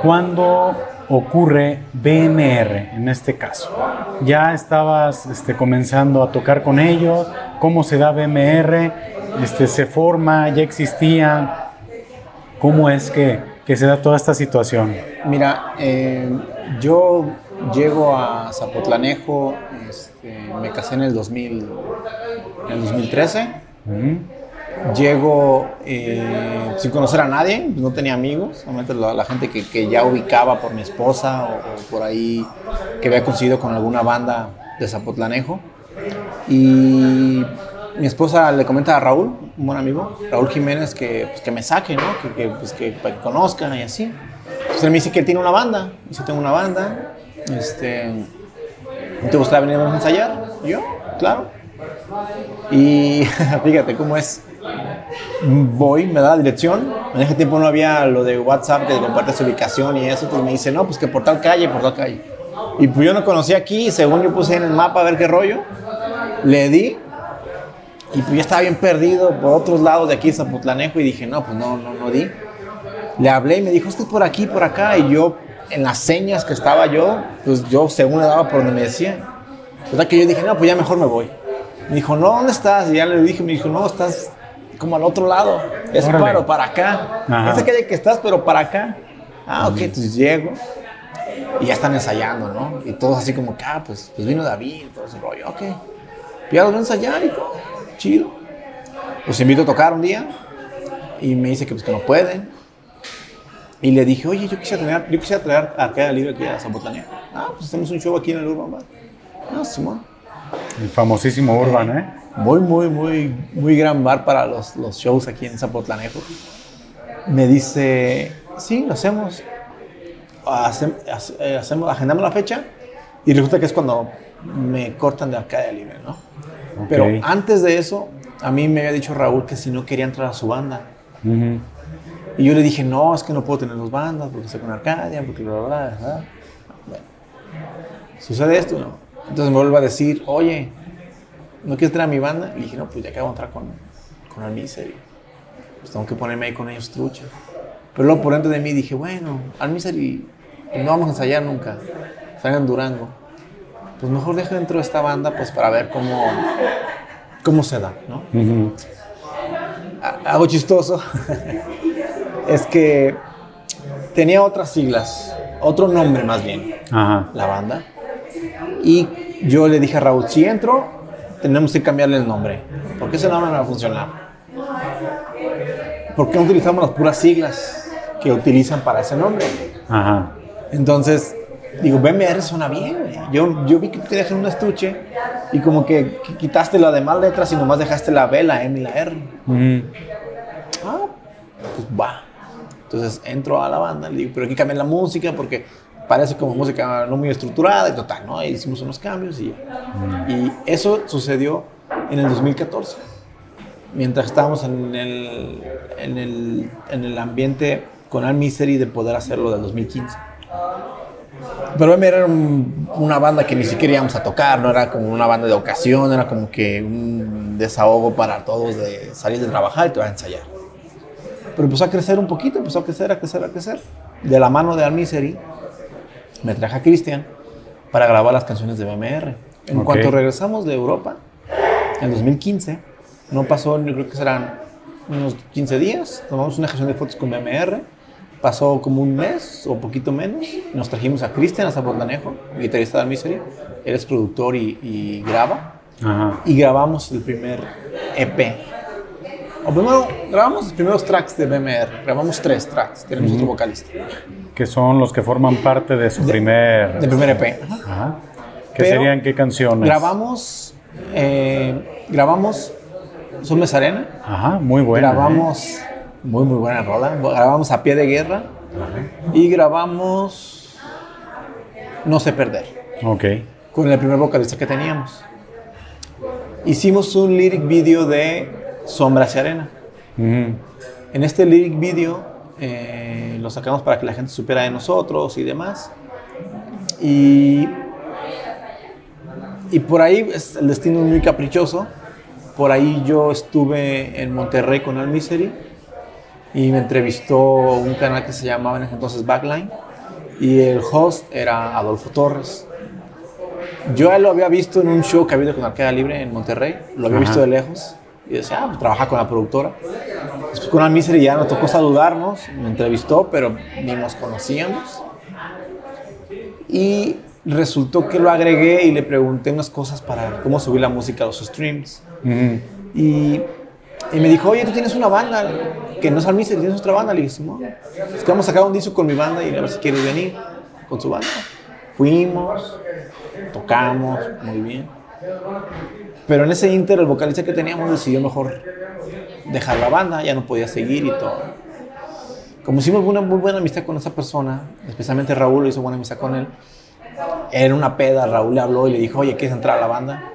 ¿Cuándo ocurre BMR en este caso? ¿Ya estabas este, comenzando a tocar con ellos? ¿Cómo se da BMR? Este, ¿Se forma? ¿Ya existían? ¿Cómo es que que se da toda esta situación? Mira, eh, yo llego a Zapotlanejo, este, me casé en el, 2000, en el 2013. Llego eh, sin conocer a nadie, no tenía amigos, solamente la, gente que, que, ya ubicaba por mi esposa o, o, por ahí que había conseguido con alguna banda de Zapotlanejo. Y mi esposa le comenta a Raúl, un buen amigo, Raúl Jiménez, que, pues, que me saque, ¿no? Que, que, pues, que, que conozcan y así. Entonces él me dice que él tiene una banda. Y si tengo una banda, este, ¿te gustaría venir a ensayar? yo, claro. Y (laughs) fíjate cómo es. Voy, me da la dirección. En ese tiempo no había lo de WhatsApp que comparte su ubicación y eso. Pues me dice, no, pues que por tal calle, por tal calle. Y pues yo no conocía aquí, según yo puse en el mapa a ver qué rollo. Le di y pues ya estaba bien perdido por otros lados de aquí, Zapotlanejo, y dije, no, pues no, no, no di. Le hablé y me dijo, es que es por aquí, por acá. Y yo, en las señas que estaba yo, pues yo según le daba por donde me decía. sea que yo dije, no, pues ya mejor me voy. Me dijo, no, ¿dónde estás? Y ya le dije, me dijo, no, estás como al otro lado. Es para, para acá. No sé qué que estás, pero para acá. Ah, ok, entonces llego. Y ya están ensayando, ¿no? Y todos así como ah, pues, pues vino David, todo ese rollo, ok. Y ya los voy a ensayar y todo chido. Los invito a tocar un día y me dice que pues que no pueden. Y le dije, oye, yo quisiera, tener, yo quisiera traer a cada libre aquí a Zapotlán. Ah, pues hacemos un show aquí en el Urban Bar. Ah, Simón. El famosísimo Urban, ¿eh? Muy, muy, muy, muy gran bar para los, los shows aquí en Zapotlanejo. Me dice, sí, lo hacemos. Eh, hacemos, agendamos la fecha y resulta que es cuando me cortan de Arcadia Libre, ¿no? Pero antes de eso, a mí me había dicho Raúl que si no quería entrar a su banda. Y yo le dije, no, es que no puedo tener dos bandas porque estoy con Arcadia, porque bla, bla, bla. Bueno. sucede esto, ¿no? Entonces me vuelve a decir, oye, ¿no quieres traer a mi banda? Y dije, no, pues ya acabo de entrar con, con Almiser. Pues tengo que ponerme ahí con ellos trucha. Pero luego por dentro de mí dije, bueno, Almiser y no vamos a ensayar nunca. Están en Durango. Pues mejor dejo dentro de esta banda pues para ver cómo, cómo se da, ¿no? Algo chistoso (laughs) es que tenía otras siglas, otro nombre más bien, la banda. Y yo le dije a Raúl, si entro, tenemos que cambiarle el nombre, porque ese nombre no va a funcionar. ¿Por qué no utilizamos las puras siglas que utilizan para ese nombre? Entonces, digo, BMR suena bien, Yo, yo vi que te dejaste un estuche y como que, quitaste las demás letras y nomás dejaste la B, la M y la R. Ah, pues va. Entonces entro a la banda, le digo, pero aquí cambié la música porque parece como música no muy estructurada y total, ¿no? Ahí hicimos unos cambios y Y eso sucedió en el 2014, mientras estábamos en el, en el, en el ambiente con Al Misery de poder hacerlo del 2015. Pero era una banda que ni siquiera íbamos a tocar, no era como una banda de ocasión, era como que un desahogo para todos de salir de trabajar y te vas a ensayar. Pero empezó a crecer un poquito, empezó a crecer, a crecer, a crecer. De la mano de Al Misery, me traje a Cristian para grabar las canciones de BMR. En cuanto regresamos de Europa, en 2015, no pasó, yo creo que serán unos 15 días, tomamos una sesión de fotos con BMR Pasó como un mes o poquito menos. Nos trajimos a Cristian Azapotanejo, guitarrista de Misery. Él es productor y, graba. Y grabamos el primer EP. O primero, grabamos los primeros tracks de BMR. Grabamos tres tracks. Tenemos otro vocalista. Que son los que forman parte de su primer... De primer EP. Ajá. ¿Qué serían qué canciones? Grabamos... Eh, grabamos... Son Arena. Ajá, muy bueno. ¿eh? Muy, muy buena rola. Grabamos A Pie de Guerra y grabamos No sé perder. Ok. Con el primer vocalista que teníamos. Hicimos un lyric video de Sombra y Arena. En este lyric video eh, lo sacamos para que la gente supiera de nosotros y demás. Y, y por ahí el destino es muy caprichoso. Por ahí yo estuve en Monterrey con Al Misery y me entrevistó un canal que se llamaba en ese entonces Backline y el host era Adolfo Torres. Yo lo había visto en un show que había habido con Arqueda Libre en Monterrey, lo había visto de lejos y decía, ah, pues trabaja con la productora. Después con Al Misery ya nos tocó saludarnos, me entrevistó, pero ni nos conocíamos. Y resultó que lo agregué y le pregunté unas cosas para cómo subir la música a los streams. Y y me dijo, oye, tú tienes una banda, que no es Almiser, tienes otra banda. Le dije, no, es que vamos a sacar un disco con mi banda y a ver si quieres venir con su banda. Fuimos, tocamos, muy bien. Pero en ese inter, el vocalista que teníamos decidió mejor dejar la banda, ya no podía seguir y todo. Como hicimos una muy buena amistad con esa persona, especialmente Raúl hizo buena amistad con él, era una peda, Raúl le habló y le dijo, oye, ¿quieres entrar a la banda?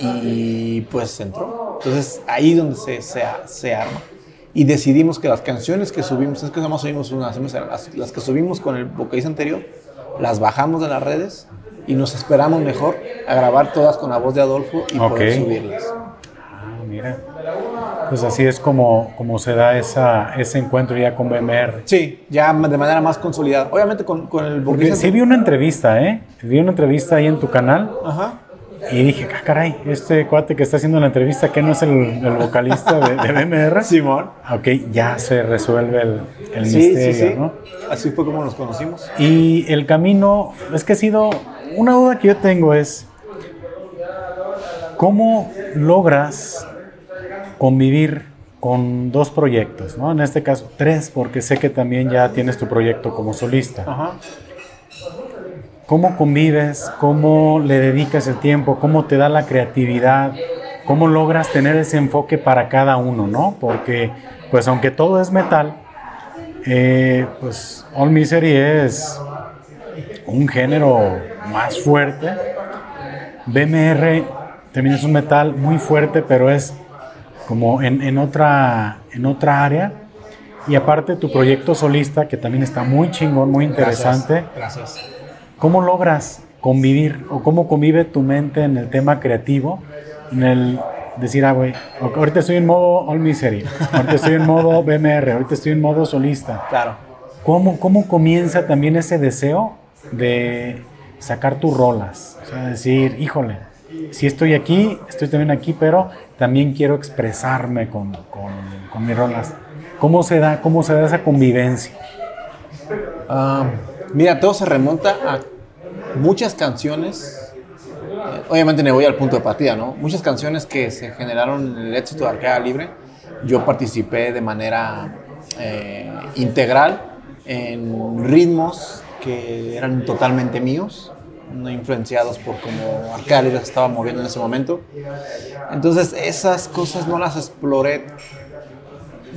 Y pues entró. Entonces ahí es donde se, se, se, arma. Y decidimos que las canciones que subimos, es que nomás subimos unas, las, las que subimos con el vocalista anterior, las bajamos de las redes y nos esperamos mejor a grabar todas con la voz de Adolfo y poder subirlas. Ah, mira. Pues así es como, como se da esa, ese encuentro ya con BMR. Sí, ya de manera más consolidada. Obviamente con, con el vocalista. Sí vi una entrevista, ¿eh? Vi una entrevista ahí en tu canal. Ajá y dije, ah, caray, este cuate que está haciendo la entrevista, que no es el, vocalista de, de, BMR. (laughs) Simón. Ok, ya se resuelve el, el misterio, ¿no? Así fue como nos conocimos. Y el camino, es que ha sido, una duda que yo tengo es, ¿cómo logras convivir con dos proyectos, ¿no? En este caso, tres, porque sé que también ya tienes tu proyecto como solista. Ajá. ¿Cómo convives? ¿Cómo le dedicas el tiempo? ¿Cómo te da la creatividad? ¿Cómo logras tener ese enfoque para cada uno, no? Porque, pues aunque todo es metal, eh, pues All Misery es un género más fuerte. BMR también es un metal muy fuerte, pero es como en, otra, en otra área. Y aparte tu proyecto solista, que también está muy chingón, muy interesante. Gracias. ¿Cómo logras convivir o cómo convive tu mente en el tema creativo, en el decir, ah, güey, ahorita estoy en modo All Misery, ahorita estoy en modo BMR, ahorita estoy en modo solista. Claro. ¿Cómo, cómo comienza también ese deseo de sacar tus rolas? O sea, decir, híjole, si estoy aquí, estoy también aquí, pero también quiero expresarme con, con, con mis rolas. ¿Cómo se da, cómo se da esa convivencia? Ah, mira, todo se remonta a muchas canciones. Eh, obviamente me voy al punto de partida, ¿no? Muchas canciones que se generaron en el éxito de Arcada Libre. Yo participé de manera eh, integral en ritmos que eran totalmente míos, no influenciados por cómo Arcada Libre se estaba moviendo en ese momento. Entonces, esas cosas no las exploré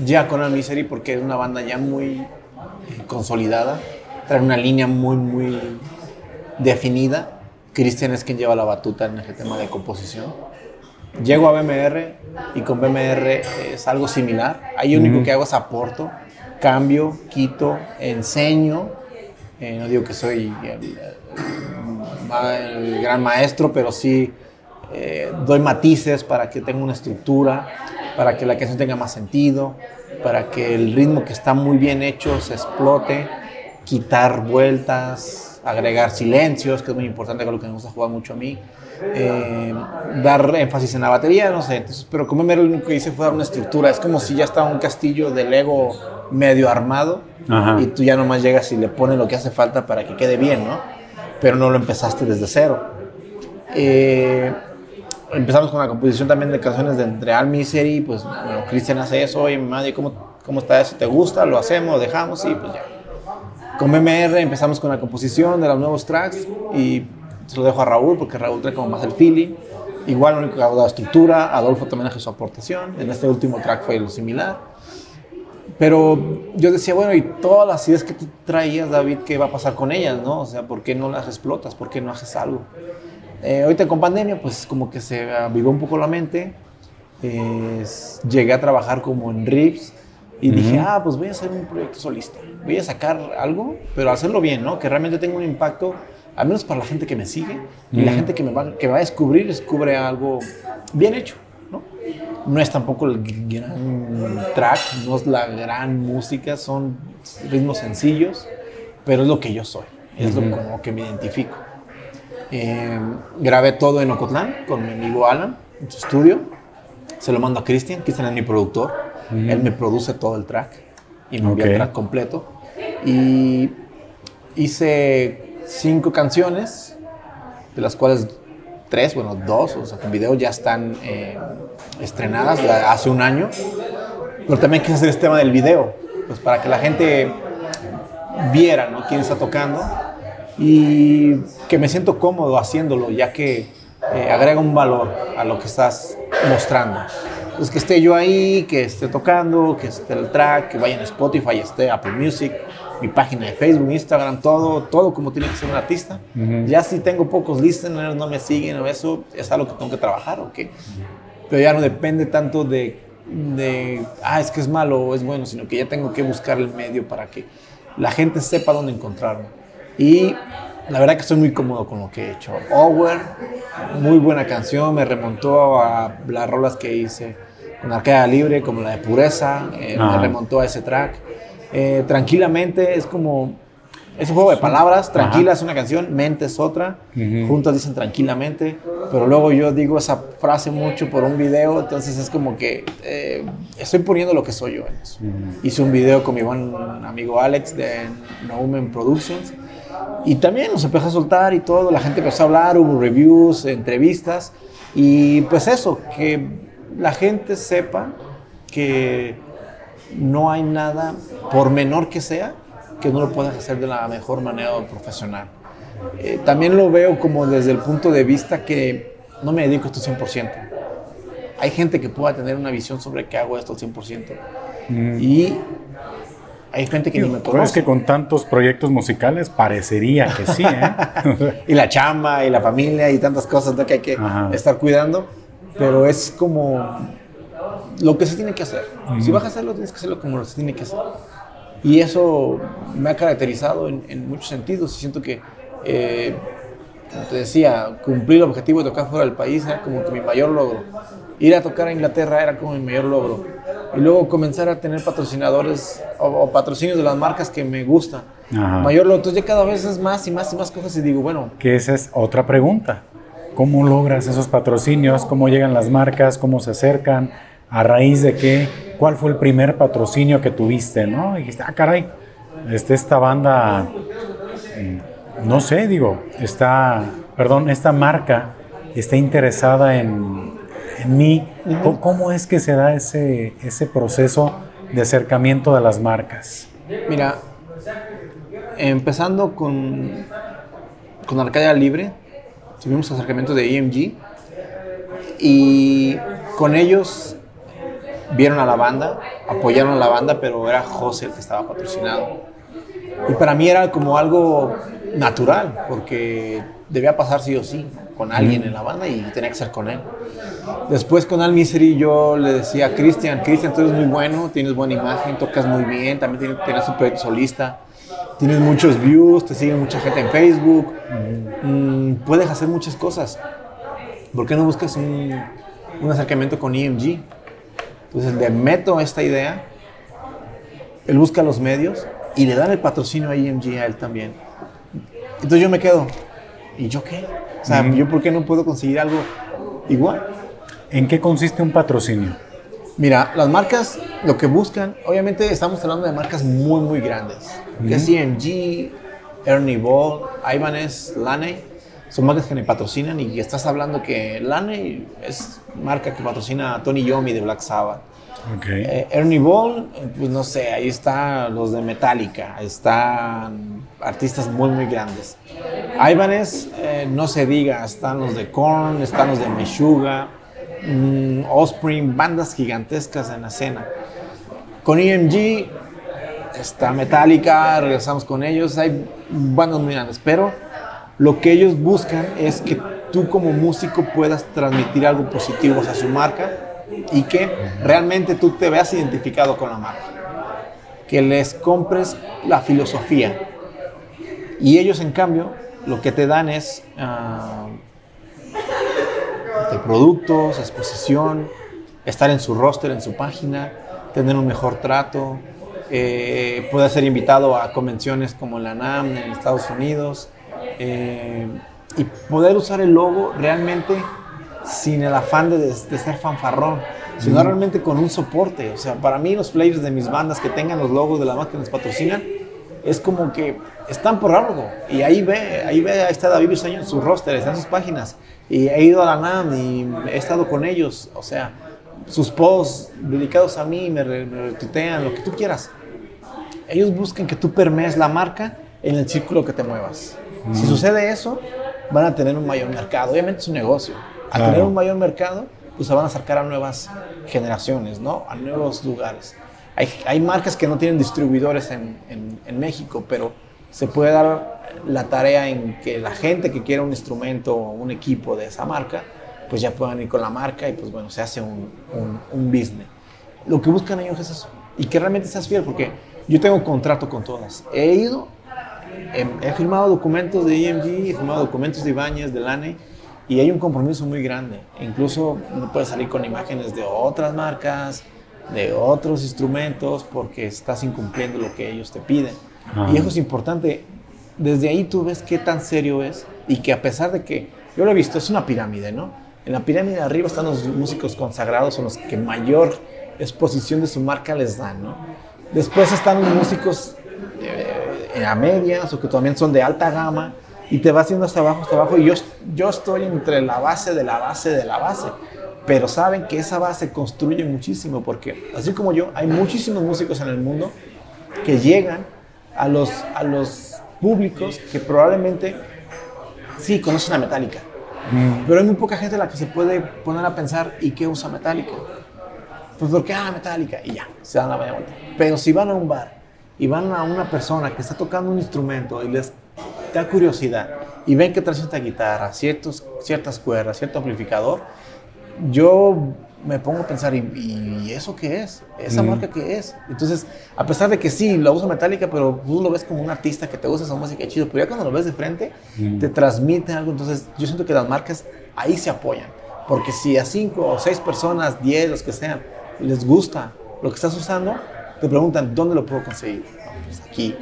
ya con el Misery porque es una banda ya muy consolidada, trae una línea muy, muy definida. Cristian es quien lleva la batuta en ese tema de composición. Llego a BMR y con BMR es algo similar. Ahí lo único que hago es aporto, cambio, quito, enseño. Eh, no digo que soy el, el, gran maestro, pero sí eh, doy matices para que tenga una estructura, para que la canción tenga más sentido, para que el ritmo que está muy bien hecho se explote, quitar vueltas, agregar silencios, que es muy importante, que es lo que me gusta jugar mucho a mí, eh, dar énfasis en la batería, no sé, entonces, pero como me lo único que hice fue dar una estructura, es como si ya estaba un castillo de Lego medio armado Ajá. y tú ya nomás llegas y le pones lo que hace falta para que quede bien, ¿no? Pero no lo empezaste desde cero. Eh, empezamos con la composición también de canciones de Real Misery, pues bueno, Cristian hace eso, oye, mi madre, ¿cómo, ¿cómo está eso? ¿Te gusta? ¿Lo hacemos? ¿Lo dejamos? Y pues ya. Con MMR empezamos con la composición de los nuevos tracks y se lo dejo a Raúl porque Raúl trae como más el feeling. Igual único que hago la estructura, Adolfo también hace su aportación, en este último track fue lo similar. Pero yo decía, bueno, y todas las ideas que tú traías, David, ¿qué va a pasar con ellas, no? O sea, ¿por qué no las explotas? ¿Por qué no haces algo? Eh, ahorita con pandemia, pues como que se avivó un poco la mente. Eh, llegué a trabajar como en RIPS y uh -huh. dije, ah, pues voy a hacer un proyecto solista. Voy a sacar algo, pero hacerlo bien, ¿no? Que realmente tenga un impacto, al menos para la gente que me sigue uh -huh. y la gente que me, va, que va a descubrir, descubre algo bien hecho, ¿no? No es tampoco el gran track, no es la gran música, son ritmos sencillos, pero es lo que yo soy, es uh -huh. lo como que me identifico. Eh, grabé todo en Ocotlán con mi amigo Alan, en su estudio. Se lo mando a Cristian. Cristian es mi productor. Uh -huh. Él me produce todo el track y me envía okay. el track completo. Y hice cinco canciones, de las cuales tres, bueno, dos, o sea, con video ya están eh, estrenadas hace un año. Pero también quise hacer este tema del video, pues para que la gente viera ¿no? quién está tocando y que me siento cómodo haciéndolo, ya que eh, agrega un valor a lo que estás mostrando. Entonces, que esté yo ahí, que esté tocando, que esté el track, que vaya en Spotify, esté Apple Music, mi página de Facebook, Instagram, todo, todo como tiene que ser un artista. Uh -huh. Ya si tengo pocos listeners, no me siguen o eso, es algo que tengo que trabajar, ¿ok? Uh -huh. Pero ya no depende tanto de, de, ah, es que es malo o es bueno, sino que ya tengo que buscar el medio para que la gente sepa dónde encontrarme. Y la verdad que estoy muy cómodo con lo que he hecho. Over, muy buena canción, me remontó a las rolas que hice con Arcada Libre, como la de Pureza, eh, me remontó a ese track. Eh, tranquilamente es como, es un juego de palabras, tranquila Ajá. es una canción, mente es otra, uh -huh. juntas dicen tranquilamente, pero luego yo digo esa frase mucho por un video, entonces es como que eh, estoy poniendo lo que soy yo en eso. Uh -huh. Hice un video con mi buen amigo Alex de No Women Productions, y también nos empezó a soltar y todo, la gente empezó a hablar, hubo reviews, entrevistas, y pues eso, que la gente sepa que no hay nada, por menor que sea, que no lo puedas hacer de la mejor manera profesional. Eh, también lo veo como desde el punto de vista que no me dedico a esto 100%. Hay gente que pueda tener una visión sobre que hago esto al 100%. Mm. Y hay gente que ni me conoce. Es que con tantos proyectos musicales parecería que sí, ¿eh? (laughs) y la chamba y la familia y tantas cosas ¿no? que hay que Ajá. estar cuidando. Pero es como lo que se tiene que hacer. Si vas a hacerlo, tienes que hacerlo como se tiene que hacer. Y eso me ha caracterizado en, en muchos sentidos. Y siento que eh, como te decía, cumplir el objetivo de tocar fuera del país era como que mi mayor logro. Ir a tocar a Inglaterra era como mi mayor logro. Y luego comenzar a tener patrocinadores o, patrocinios de las marcas que me gustan. Mayor logro. Entonces ya cada vez es más y más y más cosas y digo, bueno. Que esa es otra pregunta. ¿Cómo logras esos patrocinios? ¿Cómo llegan las marcas? ¿Cómo se acercan? ¿A raíz de qué? ¿Cuál fue el primer patrocinio que tuviste? ¿No? Y dijiste, ah, caray, este, esta banda no sé, digo, está, perdón, esta marca está interesada en, mí. ¿Cómo es que se da ese, ese proceso de acercamiento de las marcas? Mira, empezando con, con Arcadia Libre, tuvimos acercamiento de EMG y con ellos vieron a la banda, apoyaron a la banda, pero era José el que estaba patrocinado. Y para mí era como algo natural, porque debía pasar sí o sí con alguien en la banda y tenía que ser con él. Después con Al Misery yo le decía, Cristian, Cristian, tú eres muy bueno, tienes buena imagen, tocas muy bien, también tienes, un proyecto solista, tienes muchos views, te sigue mucha gente en Facebook, mm, puedes hacer muchas cosas. ¿Por qué no buscas un, un acercamiento con EMG? Entonces le meto esta idea, él busca los medios y le dan el patrocinio a EMG a él también. Entonces yo me quedo, ¿y yo qué? O sea, ¿yo por qué no puedo conseguir algo igual? ¿En qué consiste un patrocinio? Mira, las marcas lo que buscan, obviamente estamos hablando de marcas muy, muy grandes. Que es EMG, Ernie Ball, Ibanez, Laney, son marcas que me patrocinan y estás hablando que Laney es marca que patrocina a Tony Yomi de Black Sabbath. Eh, Ernie Ball, eh, pues no sé, ahí están los de Metallica, están artistas muy, muy grandes. Ibanez, eh, no se diga, están los de Korn, están los de Meshuga, mm, Offspring, bandas gigantescas en la escena. Con EMG está Metallica, regresamos con ellos, hay bandas muy grandes, pero lo que ellos buscan es que tú como músico puedas transmitir algo positivo a su marca y que realmente tú te veas identificado con la marca. Que les compres la filosofía. Y ellos, en cambio, lo que te dan es uh, de productos, exposición, estar en su roster, en su página, tener un mejor trato, eh, poder ser invitado a convenciones como la NAM en Estados Unidos eh, y poder usar el logo realmente sin el afán de, ser fanfarrón, sino realmente con un soporte. O sea, para mí los players de mis bandas que tengan los logos de la marca que nos patrocinan, es como que están por algo. Y ahí ve, ahí ve, ahí está David Usaño en sus rosters, en sus páginas. Y he ido a la NAM y he estado con ellos. O sea, sus posts dedicados a mí me, retuitean, lo que tú quieras. Ellos buscan que tú permees la marca en el círculo que te muevas. Si sucede eso, van a tener un mayor mercado. Obviamente es un negocio a tener un mayor mercado, pues se van a acercar a nuevas generaciones, ¿no? A nuevos lugares. Hay, hay marcas que no tienen distribuidores en, en, México, pero se puede dar la tarea en que la gente que quiera un instrumento o un equipo de esa marca, pues ya puedan ir con la marca y pues bueno, se hace un, un, un business. Lo que buscan ellos es eso. Y que realmente seas fiel, porque yo tengo contrato con todas. He ido, he, firmado documentos de EMG, he firmado documentos de Ibáñez, de LANE, y hay un compromiso muy grande. Incluso no puedes salir con imágenes de otras marcas, de otros instrumentos, porque estás incumpliendo lo que ellos te piden. Y eso es importante. Desde ahí tú ves qué tan serio es y que a pesar de que, yo lo he visto, es una pirámide, ¿no? En la pirámide de arriba están los músicos consagrados, son los que mayor exposición de su marca les dan, ¿no? Después están los músicos eh, a medias o que también son de alta gama, y te vas yendo hasta abajo, hasta abajo, y yo, yo estoy entre la base de la base de la base. Pero saben que esa base construye muchísimo, porque así como yo, hay muchísimos músicos en el mundo que llegan a los, a los públicos que probablemente sí conocen a Metallica, mm. pero hay muy poca gente a la que se puede poner a pensar, ¿y qué usa Metallica? Pues porque, ah, Metallica, y ya, se dan la vuelta. Pero si van a un bar y van a una persona que está tocando un instrumento y les da curiosidad y ven que trae esta guitarra, ciertos, ciertas cuerdas, cierto amplificador, yo me pongo a pensar, ¿y, eso qué es? ¿Esa mm. marca qué es? Entonces, a pesar de que sí, lo uso metálica, pero tú lo ves como un artista que te gusta esa música chido, pero ya cuando lo ves de frente, mm. te transmite algo. Entonces, yo siento que las marcas ahí se apoyan. Porque si a cinco o seis personas, diez, los que sean, les gusta lo que estás usando, te preguntan, ¿dónde lo puedo conseguir? Pues aquí.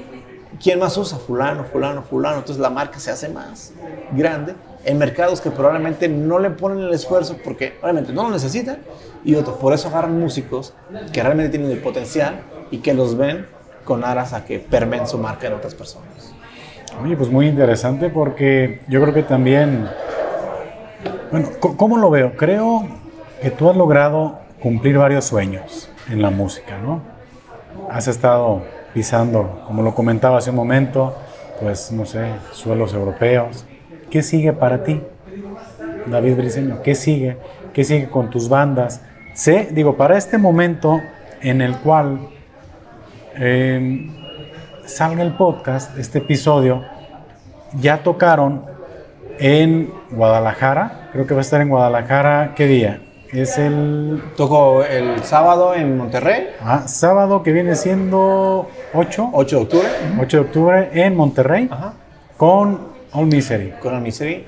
¿Quién más usa? Fulano, fulano, fulano. Entonces la marca se hace más grande en mercados que probablemente no le ponen el esfuerzo porque obviamente no lo necesitan y otros por eso agarran músicos que realmente tienen el potencial y que los ven con aras a que permen su marca en otras personas. Oye, pues muy interesante porque yo creo que también, bueno, ¿cómo lo veo? Creo que tú has logrado cumplir varios sueños en la música, ¿no? Has estado pisando, como lo comentaba hace un momento, pues no sé, suelos europeos, ¿Qué sigue para ti, David Briceño? ¿Qué sigue? ¿Qué sigue con tus bandas? Sé, digo, para este momento en el cual em, salga el podcast, este episodio, ya tocaron en Guadalajara, creo que va a estar en Guadalajara, ¿qué día? Es el... Tocó el sábado en Monterrey. Ah, sábado que viene siendo 8. 8 de octubre. 8 de octubre en Monterrey. Ajá. Con All Misery. Con All Misery,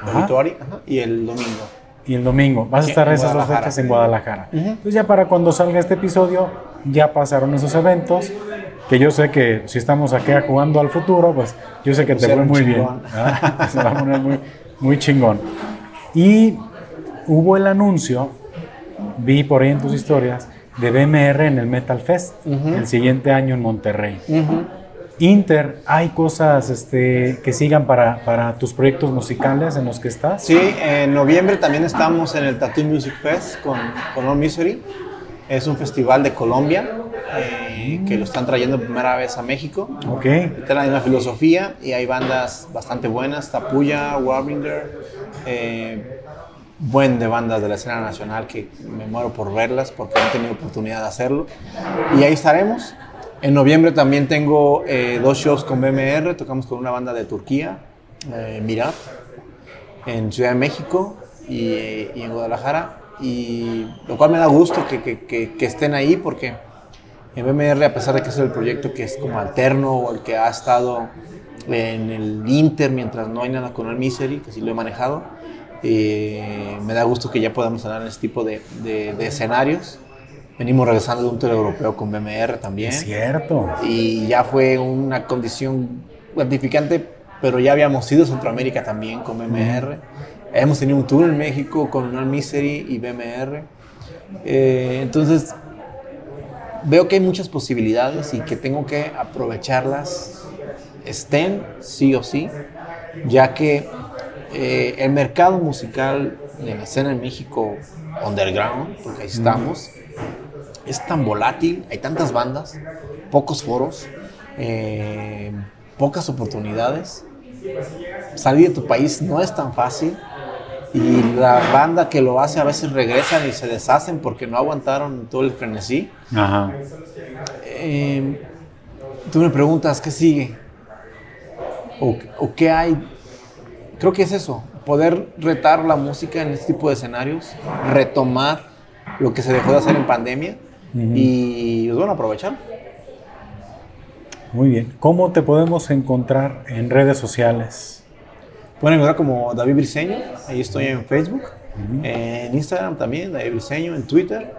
y el domingo. Y el domingo. Vas a estar esas dos fechas en Guadalajara. Entonces ya para cuando salga este episodio, ya pasaron esos eventos, que yo sé que si estamos aquí jugando al futuro, pues yo sé que te fue muy bien. (laughs) Se va a poner muy, muy chingón. Y hubo el anuncio, vi por ahí en tus historias, de BMR en el Metal Fest, el siguiente año en Monterrey. Inter, ¿hay cosas este, que sigan para, para, tus proyectos musicales en los que estás? Sí, en noviembre también estamos en el Tattoo Music Fest con, con All Misery. Es un festival de Colombia eh, que lo están trayendo por primera vez a México. Ok. Está la misma filosofía y hay bandas bastante buenas, Tapuya, Warbinger, eh, buen de bandas de la escena nacional que me muero por verlas porque no he tenido oportunidad de hacerlo. Y ahí estaremos. En noviembre también tengo eh, dos shows con BMR, tocamos con una banda de Turquía, eh, Mirat, en Ciudad de México y, en Guadalajara, y lo cual me da gusto que, que, estén ahí porque en BMR, a pesar de que es el proyecto que es como alterno o el que ha estado en el Inter mientras no hay nada con el Misery, que sí lo he manejado, eh, me da gusto que ya podamos hablar en este tipo de, de escenarios Venimos regresando de un tour europeo con BMR también. Es cierto. Y ya fue una condición gratificante, pero ya habíamos ido a Centroamérica también con BMR. Hemos tenido un tour en México con All Misery y BMR. Eh, entonces, veo que hay muchas posibilidades y que tengo que aprovecharlas, estén sí o sí, ya que eh, el mercado musical de la escena en México underground, porque ahí estamos, es tan volátil, hay tantas bandas, pocos foros, eh, pocas oportunidades. Salir de tu país no es tan fácil y la banda que lo hace a veces regresan y se deshacen porque no aguantaron todo el frenesí. Eh, tú me preguntas, ¿qué sigue? O, ¿O qué hay? Creo que es eso, poder retar la música en este tipo de escenarios, retomar lo que se dejó de hacer en pandemia y pues bueno, aprovechar. Muy bien. ¿Cómo te podemos encontrar en redes sociales? Pueden encontrar como David Briseño, ahí estoy en Facebook, en Instagram también, David Briseño, en Twitter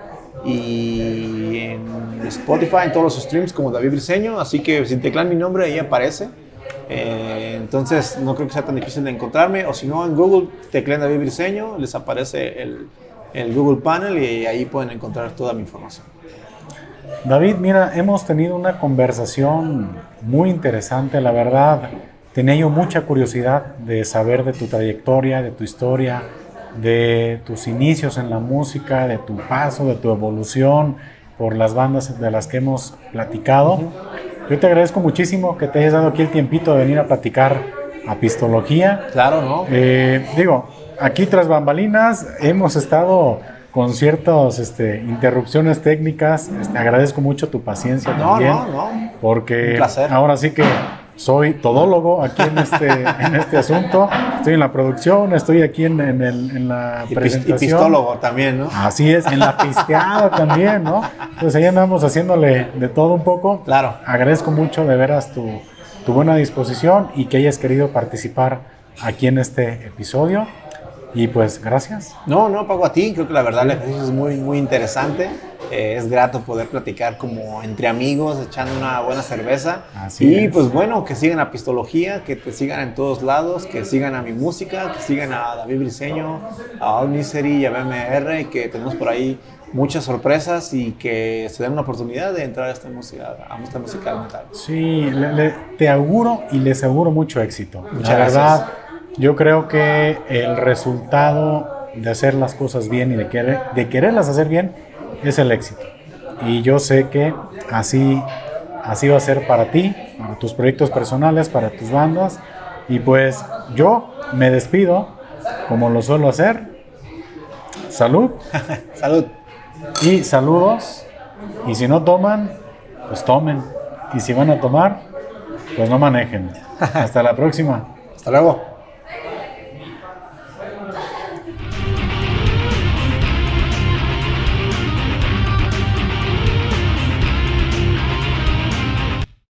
y en Spotify, en todos los streams como David Briseño, así que si teclan mi nombre ahí aparece. Eh, entonces no creo que sea tan difícil de encontrarme, o si no en Google teclean David Briseño, les aparece el, el Google Panel y ahí pueden encontrar toda mi información. David, mira, hemos tenido una conversación muy interesante, la verdad. Tenía yo mucha curiosidad de saber de tu trayectoria, de tu historia, de tus inicios en la música, de tu paso, de tu evolución por las bandas de las que hemos platicado. Yo te agradezco muchísimo que te hayas dado aquí el tiempito de venir a platicar a Pistología. Claro, ¿no? Eh, digo, aquí tras bambalinas hemos estado con ciertas este, interrupciones técnicas. Este, agradezco mucho tu paciencia también. No, no, Porque ahora sí que soy todólogo aquí en este, (laughs) en este asunto. Estoy en la producción, estoy aquí en, en, el, en la Y, presentación. y pistólogo también, ¿no? Así es, en la pisteada (laughs) también, ¿no? Entonces ahí andamos haciéndole de todo un poco. Claro. Agradezco mucho de veras tu, tu buena disposición y que hayas querido participar aquí en este episodio. Y pues gracias. No, no, pago a ti. Creo que la verdad el ejercicio es muy, muy interesante. Eh, es grato poder platicar como entre amigos, echando una buena cerveza. Así y es. pues bueno, que sigan a Pistología, que te sigan en todos lados, que sigan a mi música, que sigan a David Briseño, a All Misery y a BMR, y que tenemos por ahí muchas sorpresas y que se den una oportunidad de entrar a esta música, a esta música del metal. Sí, le- le- te auguro y les auguro mucho éxito. Muchas La gracias. verdad, yo creo que el resultado de hacer las cosas bien y de, querer, de quererlas hacer bien es el éxito. Y yo sé que así, así va a ser para ti, para tus proyectos personales, para tus bandas. Y pues yo me despido, como lo suelo hacer. Salud (laughs) Salud. y saludos. Y si no toman, pues tomen. Y si van a tomar, pues no manejen. (laughs) Hasta la próxima. Hasta luego.